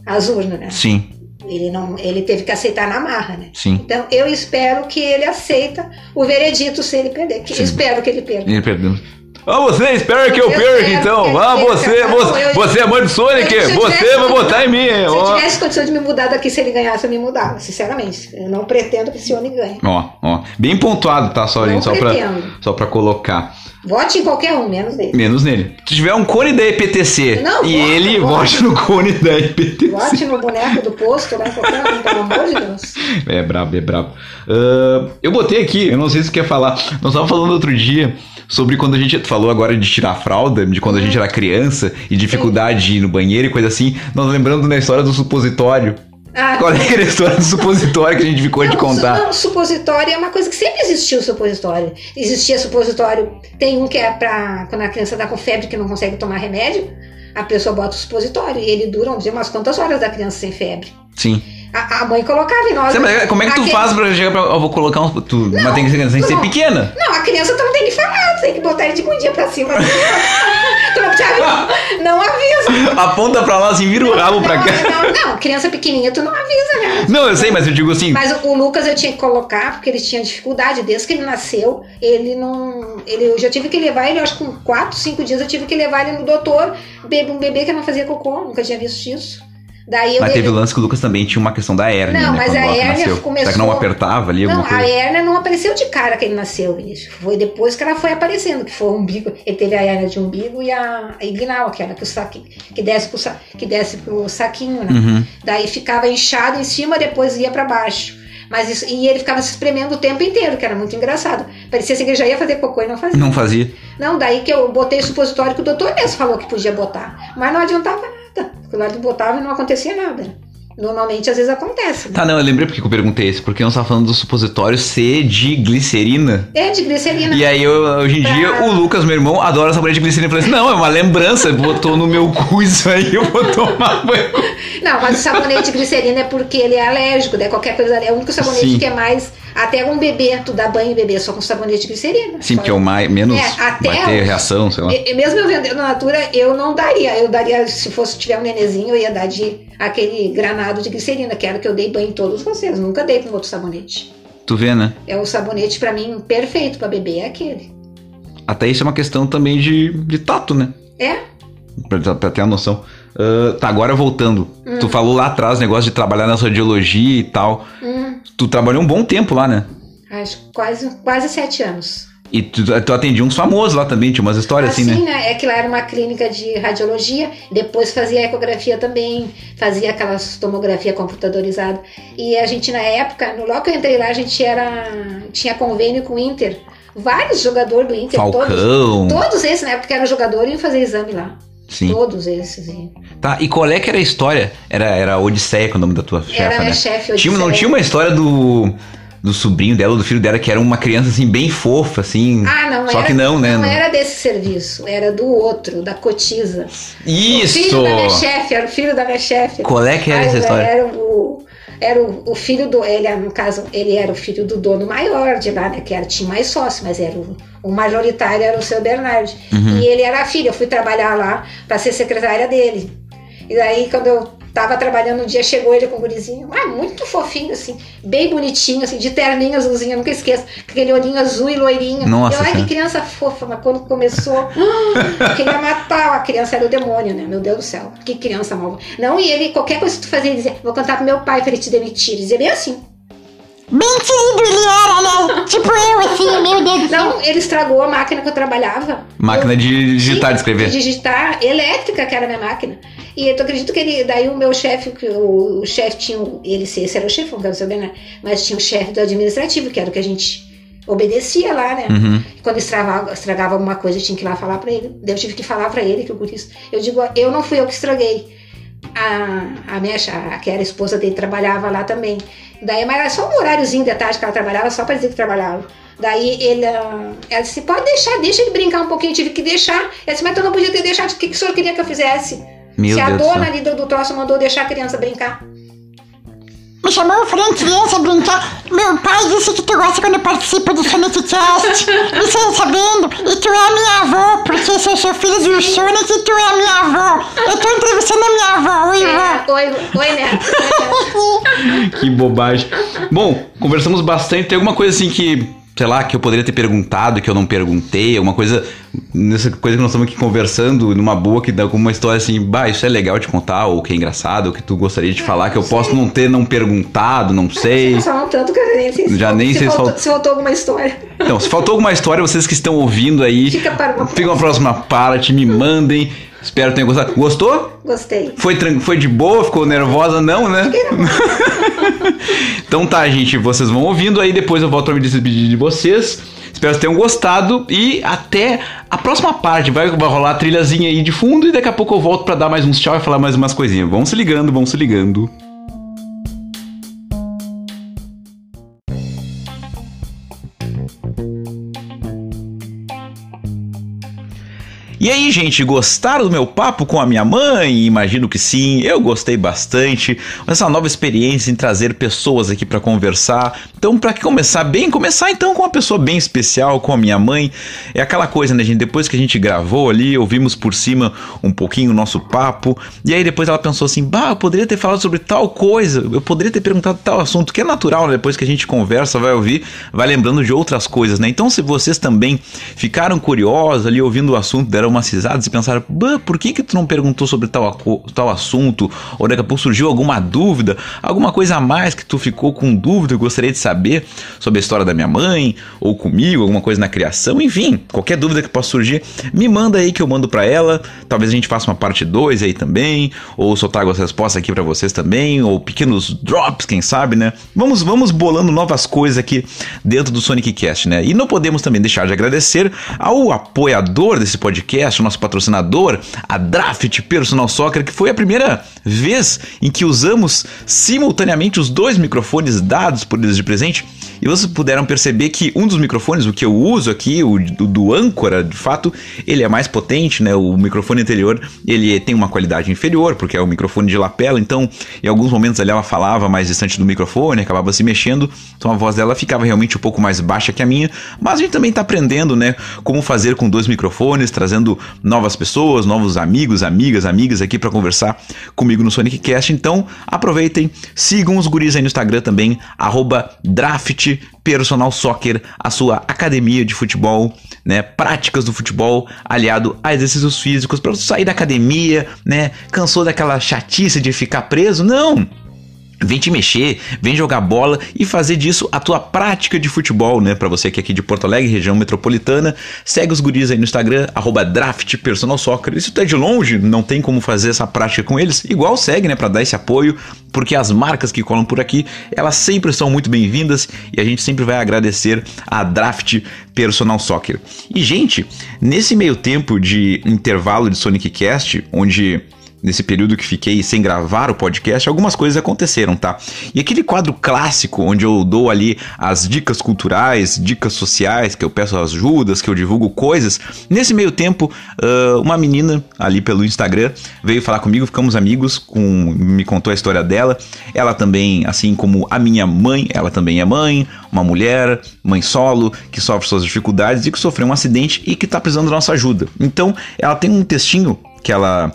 as urnas, né? Sim, Ele não, ele teve que aceitar na marra, né? sim. Então eu espero que ele aceita o veredito se ele perder. Que espero que ele perda. Ele perdeu. Ah, você espera que eu perca, então. Ah, você, você, você é mãe do Sonic, você vai botar em mim. Se eu tivesse condição de me mudar daqui, se ele ganhasse, eu me mudava, sinceramente. Eu não pretendo que esse homem ganhe. Ó, ó, bem pontuado, tá, só, gente, só pra, só pra colocar. Vote em qualquer um, menos nele. Menos nele. Se tiver um cone da EPTC Não, e voto, ele, voto. vote no cone da EPTC. Vote no boneco do posto, em qualquer um, pelo amor de Deus. É brabo, é brabo. Ah, eu botei aqui, eu não sei se você quer falar. Nós estávamos falando outro dia sobre quando a gente falou agora de tirar a fralda, de quando a gente era criança e dificuldade de ir no banheiro e coisa assim. Nós lembrando da história do supositório. Ah, Qual é a história do supositório que a gente ficou de Não, contar? Não, supositório é uma coisa que sempre existiu, supositório. Existia supositório, tem um que é pra quando a criança tá com febre que não consegue tomar remédio, a pessoa bota o supositório e ele dura, vamos dizer, umas quantas horas da criança sem febre. Sim. A, a mãe colocava em nós. Como é que tu faz pra chegar pra. Eu vou colocar um. Tu, mas tem que ser, tem que ser não. pequena. Não, a criança não tem que falar, tem que botar ele de bundinha pra cima. não, não avisa. Aponta pra lá assim, vira o rabo pra não, cá. Não, não, criança pequenininha tu não avisa, né? Não, eu sei, mas eu digo assim. Mas o, o Lucas eu tinha que colocar, porque ele tinha dificuldade. Desde que ele nasceu, ele não. Ele, eu já tive que levar ele, acho que com 4, 5 dias eu tive que levar ele no doutor. Um bebê que não fazia cocô, nunca tinha visto isso. Daí eu Mas teve o lance que o Lucas também tinha uma questão da hérnia, Não, né? mas a o hérnia nasceu. começou- Será que não apertava ali Não, a hérnia não apareceu de cara que ele nasceu, Vinícius. Foi depois que ela foi aparecendo, que foi o umbigo. Ele teve a hérnia de umbigo e a a inguinal, aquela que, o que, desce pro, sa- que desce pro saquinho, né? Uhum. Daí ficava inchado em cima, depois ia pra baixo. Mas isso, e ele ficava se espremendo o tempo inteiro, que era muito engraçado. Parecia assim que ele já ia fazer cocô e não fazia. Não fazia. Não, daí que eu botei supositório que o doutor mesmo falou que podia botar. Mas não adiantava nada. Porque lá ele botava e não acontecia nada. Normalmente, às vezes acontece. né? Tá, não, eu lembrei porque que eu perguntei isso. Porque nós tava falando do supositório C de glicerina. É de glicerina. E aí, eu- hoje em dia, Pra- o Lucas, meu irmão, adora sabonete de glicerina. Eu falei assim, não, é uma lembrança. Botou no meu cu isso aí, eu vou tomar banho. Não, mas o sabonete de glicerina é porque ele é alérgico, né? Qualquer coisa é o único sabonete Sim. que é mais. Até um bebê, tu dá banho em bebê só com sabonete de glicerina. Sim, porque é o mais, menos É, até vai ter reação, sei lá. Mesmo eu vendendo na Natura, eu não daria. Eu daria, se fosse tiver um nenezinho, eu ia dar de aquele granado de glicerina, que era que eu dei banho em todos vocês. Nunca dei com outro sabonete. Tu vê, né? É o sabonete, pra mim, perfeito pra bebê, é aquele. Até isso é uma questão também de, de tato, né? É? Pra, pra ter a noção. Ah, tá, agora voltando. Hum. Tu falou lá atrás negócio de trabalhar na radiologia e tal. Hum, Tu trabalhou um bom tempo lá, né? acho quase, quase sete anos. E tu, tu atendia uns famosos lá também, tinha umas histórias assim, né? É que lá era uma clínica de radiologia, depois fazia ecografia também, fazia aquelas tomografia computadorizada. E a gente, na época, no logo que eu entrei lá, a gente era. tinha convênio com o Inter. Vários jogadores do Inter, todos. Falcão. Todos esses, na época que era jogador, iam fazer exame lá. Sim. Todos esses. e- Tá, e qual é que era a história? Era, era Odisseia, que é o nome da tua chefa, Era né? chefe Tinha, não Odisseia. tinha uma história do, do sobrinho dela, do filho dela, que era uma criança assim, bem fofa, assim. Ah, não Só era. que não, né? Não era desse serviço, era do outro, da Cotiza. O Isso! filho da minha chefe, era o filho da minha chefe. Qual é que era Ah, essa história? Era o, era o, o filho do. Ele, no caso, ele era o filho do dono maior de lá, né? Que era, tinha mais sócio, mas era o, o majoritário era o seu Bernardo. Uhum. E ele era a filha. Eu fui trabalhar lá para ser secretária dele. E daí, quando eu tava trabalhando um dia, chegou ele com o gurizinho. Ah, muito fofinho, assim, bem bonitinho, assim, de terninho azulzinho, eu nunca esqueço. Aquele olhinho azul e loirinho. Nossa eu, ai, que criança fofa, mas quando começou, ah, queria matar a criança, era o demônio, né? Meu Deus do céu, que criança malva. Não, e ele, qualquer coisa que tu fazia, ele dizia, vou contar pro meu pai pra ele te demitir. Ele dizia bem assim. Bem querido ele era, né? Tipo eu, assim, meu Deus do céu. Não, ele estragou a máquina que eu trabalhava. Máquina Eu- de digitar, de escrever. De digitar, elétrica que era a minha máquina. E eu acredito que ele, daí o meu chefe, que o, o chefe tinha, o- ele, esse era o chefe, não quero saber, né? Mas tinha o chefe do administrativo, que era o que a gente obedecia lá, né? Uhum. Quando estragava, estragava alguma coisa, eu tinha que ir lá falar pra ele. Daí eu tive que falar pra ele que o guris. Eu digo, eu não fui eu que estraguei. A, a minha, cha- que era a esposa dele, trabalhava lá também. Daí, mas era só um horáriozinho de tarde que ela trabalhava, só pra dizer que trabalhava. Daí ele, ah, ela disse, pode deixar, deixa ele brincar um pouquinho, eu tive que deixar. Ela disse, mas tu não podia ter deixado, o que, que o senhor queria que eu fizesse? Meu Se a Deus do dona ali do, do troço mandou deixar a criança brincar. Me chamou pra criança brincar. Meu pai disse que tu gosta quando eu participo do Sonic Cast. Você sabendo? E tu é a minha avó, porque eu sou seu filho do Sonic e tu é a minha avó. Eu tô entrevistando a minha avó. Oi, vó. É, oi, oi, Neto. Que bobagem. Bom, conversamos bastante. Tem alguma coisa assim que sei lá, que eu poderia ter perguntado, que eu não perguntei, alguma coisa, nessa coisa que nós estamos aqui conversando, numa boa, que dá como uma história assim, bah, isso é legal de contar, ou que é engraçado, ou que tu gostaria de falar, que eu posso não ter não perguntado, não sei. Vocês falam tanto que eu nem sei Já nem se, sei se faltou, se faltou alguma história. Então, se faltou alguma história, vocês que estão ouvindo aí, Fica para uma fica uma próxima parte, me mandem. Espero que tenham gostado. Gostou? Gostei. Foi, foi de boa? Ficou nervosa? Não, né? então tá, gente. Vocês vão ouvindo aí. Depois eu volto a me despedir de vocês. Espero que tenham gostado. E até a próxima parte. Vai, vai rolar a trilhazinha aí de fundo. E daqui a pouco eu volto pra dar mais uns tchau e falar mais umas coisinhas. Vão se ligando, vão se ligando. E aí, gente, gostaram do meu papo com a minha mãe? Imagino que sim, eu gostei bastante. Essa nova experiência em trazer pessoas aqui para conversar. Então, para começar bem, começar então com uma pessoa bem especial, com a minha mãe. É aquela coisa, né, gente? Depois que a gente gravou ali, ouvimos por cima um pouquinho o nosso papo. E aí depois ela pensou assim: bah, eu poderia ter falado sobre tal coisa, eu poderia ter perguntado tal assunto, que é natural, né? Depois que a gente conversa, vai ouvir, vai lembrando de outras coisas, né? Então, se vocês também ficaram curiosos ali ouvindo o assunto, deram umas risadas e pensaram, bah, por que que tu não perguntou sobre tal, tal assunto? Ou daqui a pouco surgiu alguma dúvida, alguma coisa a mais que tu ficou com dúvida e gostaria de saber sobre a história da minha mãe, ou comigo, alguma coisa na criação, enfim, qualquer dúvida que possa surgir, me manda aí que eu mando pra ela. Talvez a gente faça uma parte 2 aí também, ou trago as respostas aqui pra vocês também, ou pequenos drops, quem sabe, né? Vamos, vamos bolando novas coisas aqui dentro do Sonic Cast, né? E não podemos também deixar de agradecer ao apoiador desse podcast, o nosso patrocinador, a Draft Personal Soccer, que foi a primeira vez em que usamos simultaneamente os dois microfones dados por eles de. E vocês puderam perceber que um dos microfones, o que eu uso aqui, o do, do âncora, de fato, ele é mais potente, né? O microfone anterior, ele tem uma qualidade inferior, porque é o microfone de lapela, então em alguns momentos ali ela falava mais distante do microfone, acabava se mexendo, então a voz dela ficava realmente um pouco mais baixa que a minha, mas a gente também está aprendendo, né, como fazer com dois microfones, trazendo novas pessoas, novos amigos, amigas, amigas aqui para conversar comigo no Sonic Cast. Então, aproveitem, sigam os guris aí no Instagram também, arroba Draft Personal Soccer, a sua academia de futebol, né, práticas do futebol, aliado a exercícios físicos, para você sair da academia, né, cansou daquela chatice de ficar preso? Não! Vem te mexer, vem jogar bola e fazer disso a tua prática de futebol, né? Pra você que é aqui de Porto Alegre, região metropolitana, segue os guris aí no Instagram, arroba Draft Personal Soccer. E se tu é de longe, não tem como fazer essa prática com eles, igual segue, né? Pra dar esse apoio, porque as marcas que colam por aqui, elas sempre são muito bem-vindas e a gente sempre vai agradecer a Draft Personal Soccer. E, gente, nesse meio tempo de intervalo de Sonic Cast, onde nesse período que fiquei sem gravar o podcast, algumas coisas aconteceram, tá? E aquele quadro clássico onde eu dou ali as dicas culturais, dicas sociais, que eu peço ajudas, que eu divulgo coisas. Nesse meio tempo, ah, uma menina ali pelo Instagram veio falar comigo, ficamos amigos, com, me contou a história dela. Ela também, assim como a minha mãe, ela também é mãe, uma mulher, mãe solo, que sofre suas dificuldades e que sofreu um acidente e que tá precisando da nossa ajuda. Então, ela tem um textinho que ela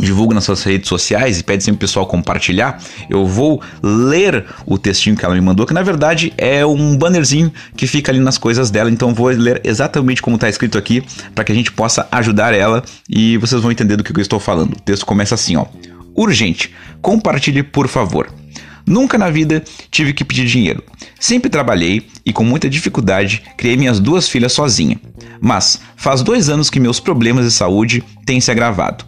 divulga nas suas redes sociais e pede sempre o pessoal compartilhar, eu vou ler o textinho que ela me mandou, que na verdade é um bannerzinho que fica ali nas coisas dela, então vou ler exatamente como está escrito aqui, para que a gente possa ajudar ela e vocês vão entender do que eu estou falando. O texto começa assim, ó. Urgente, compartilhe por favor. Nunca na vida tive que pedir dinheiro. Sempre trabalhei e, com muita dificuldade, criei minhas duas filhas sozinha. Mas faz dois anos que meus problemas de saúde têm se agravado.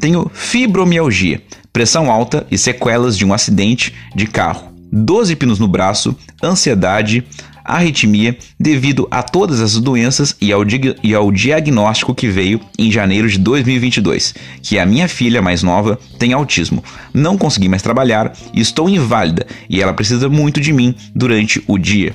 Tenho fibromialgia, pressão alta e sequelas de um acidente de carro, 12 pinos no braço, ansiedade, arritmia devido a todas essas doenças e ao, e ao diagnóstico que veio em janeiro de 2022, que a minha filha mais nova tem autismo. Não consegui mais trabalhar estou inválida e ela precisa muito de mim durante o dia.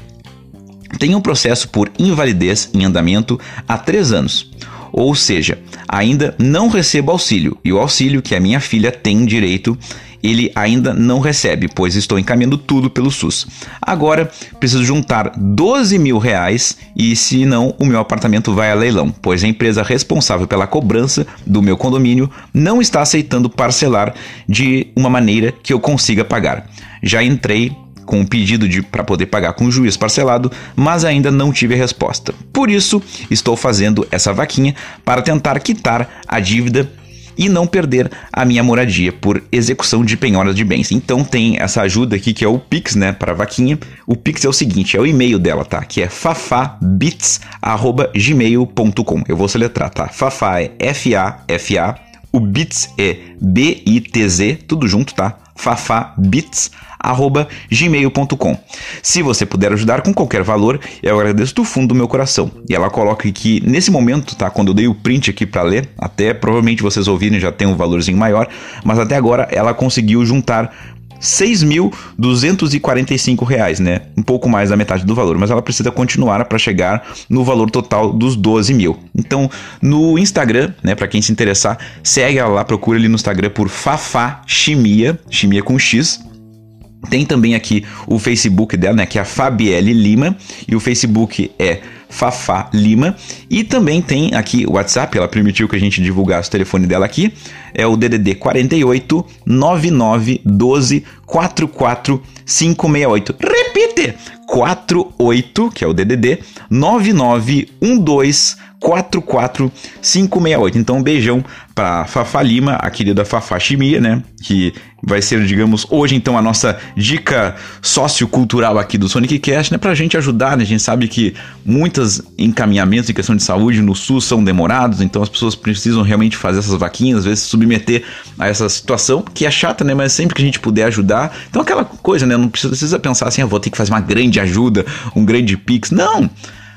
Tenho um processo por invalidez em andamento há três anos. Ou seja, ainda não recebo auxílio e o auxílio que a minha filha tem direito ele ainda não recebe, pois estou encaminhando tudo pelo SUS. Agora preciso juntar 12 mil reais e senão o meu apartamento vai a leilão, pois a empresa responsável pela cobrança do meu condomínio não está aceitando parcelar de uma maneira que eu consiga pagar. Já entrei com um pedido de para poder pagar com juiz parcelado, mas ainda não tive a resposta. Por isso, estou fazendo essa vaquinha para tentar quitar a dívida e não perder a minha moradia por execução de penhoras de bens. Então tem essa ajuda aqui que é o Pix, né, para vaquinha. O Pix é o seguinte, é o e-mail dela, tá? Que é fafabits@gmail.com. Eu vou soletrar, tá? Fafá é F A F A, o Bits é B I T Z, tudo junto, tá? fafabits@gmail.com. Se você puder ajudar com qualquer valor, eu agradeço do fundo do meu coração. E ela coloca que nesse momento, tá, quando eu dei o print aqui para ler, até provavelmente vocês ouvirem já tem um valorzinho maior, mas até agora ela conseguiu juntar 6.245 reais, né? Um pouco mais da metade do valor, mas ela precisa continuar para chegar no valor total dos 12 mil. Então, no Instagram, né, para quem se interessar, segue ela lá, procura ali no Instagram por Fafá Chimia, chimia com X, tem também aqui o Facebook dela, né, que é a Fabielle Lima, e o Facebook é Fafá Lima. E também tem aqui o WhatsApp, ela permitiu que a gente divulgasse o telefone dela aqui. É o DDD 48 99 12 44 568. Repite! 48, que é o DDD 99 12 44568. Então, um beijão para Fafá Lima, a querida Fafá Chimia, né? Que vai ser, digamos, hoje então a nossa dica sociocultural aqui do Sonic Cast, né? Pra gente ajudar, né? A gente sabe que muitos encaminhamentos em questão de saúde no SUS são demorados, então as pessoas precisam realmente fazer essas vaquinhas, às vezes se submeter a essa situação, que é chata, né? Mas sempre que a gente puder ajudar. Então, aquela coisa, né? Não precisa pensar assim, ah, vou ter que fazer uma grande ajuda, um grande pix. Não!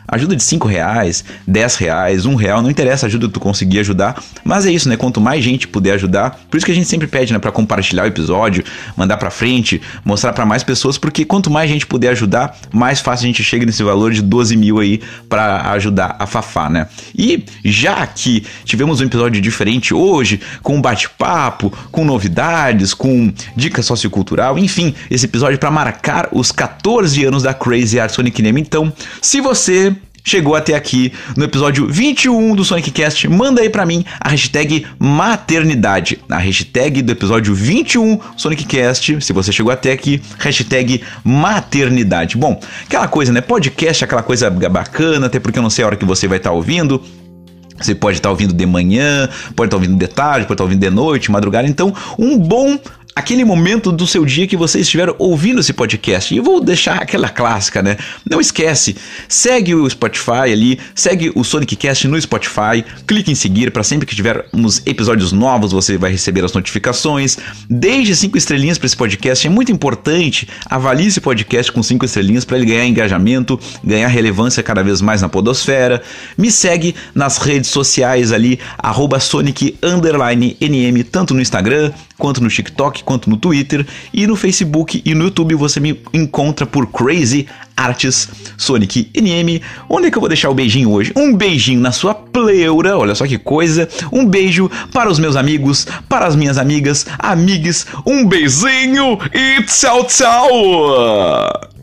Ajuda de 5 reais, 10 reais, 1 real, não interessa a ajuda que tu conseguir ajudar, mas é isso, né? Quanto mais gente puder ajudar, por isso que a gente sempre pede, né, para compartilhar o episódio, mandar para frente, mostrar para mais pessoas, porque quanto mais gente puder ajudar, mais fácil a gente chega nesse valor de 12 mil aí para ajudar a Fafá, né? E já que tivemos um episódio diferente hoje, com bate-papo, com novidades, com dica sociocultural, enfim, esse episódio para marcar os 14 anos da Crazy Art Sonic Name. Então, se você chegou até aqui no episódio 21 do Sonic Cast, manda aí pra mim a hashtag maternidade. A hashtag do episódio 21 Sonic Cast, se você chegou até aqui, hashtag maternidade. Bom, aquela coisa, né? Podcast, aquela coisa bacana, até porque eu não sei a hora que você vai estar tá ouvindo. Você pode estar tá ouvindo de manhã, pode estar tá ouvindo de tarde, pode estar tá ouvindo de noite, madrugada. Então, um bom aquele momento do seu dia que você estiver ouvindo esse podcast. E eu vou deixar aquela clássica, né? Não esquece, segue o Spotify ali, segue o Sonic Cast no Spotify, clique em seguir para sempre que tivermos episódios novos você vai receber as notificações. Deixe cinco estrelinhas para esse podcast, é muito importante. Avalie esse podcast com cinco estrelinhas para ele ganhar engajamento, ganhar relevância cada vez mais na podosfera. Me segue nas redes sociais ali, @sonic_nm tanto no Instagram quanto no TikTok, quanto no Twitter e no Facebook e no YouTube você me encontra por Crazy Arts Sonic NM. Onde é que eu vou deixar o beijinho hoje? Um beijinho na sua pleura, olha só que coisa. Um beijo para os meus amigos, para as minhas amigas, amigues. Um beijinho e tchau, tchau!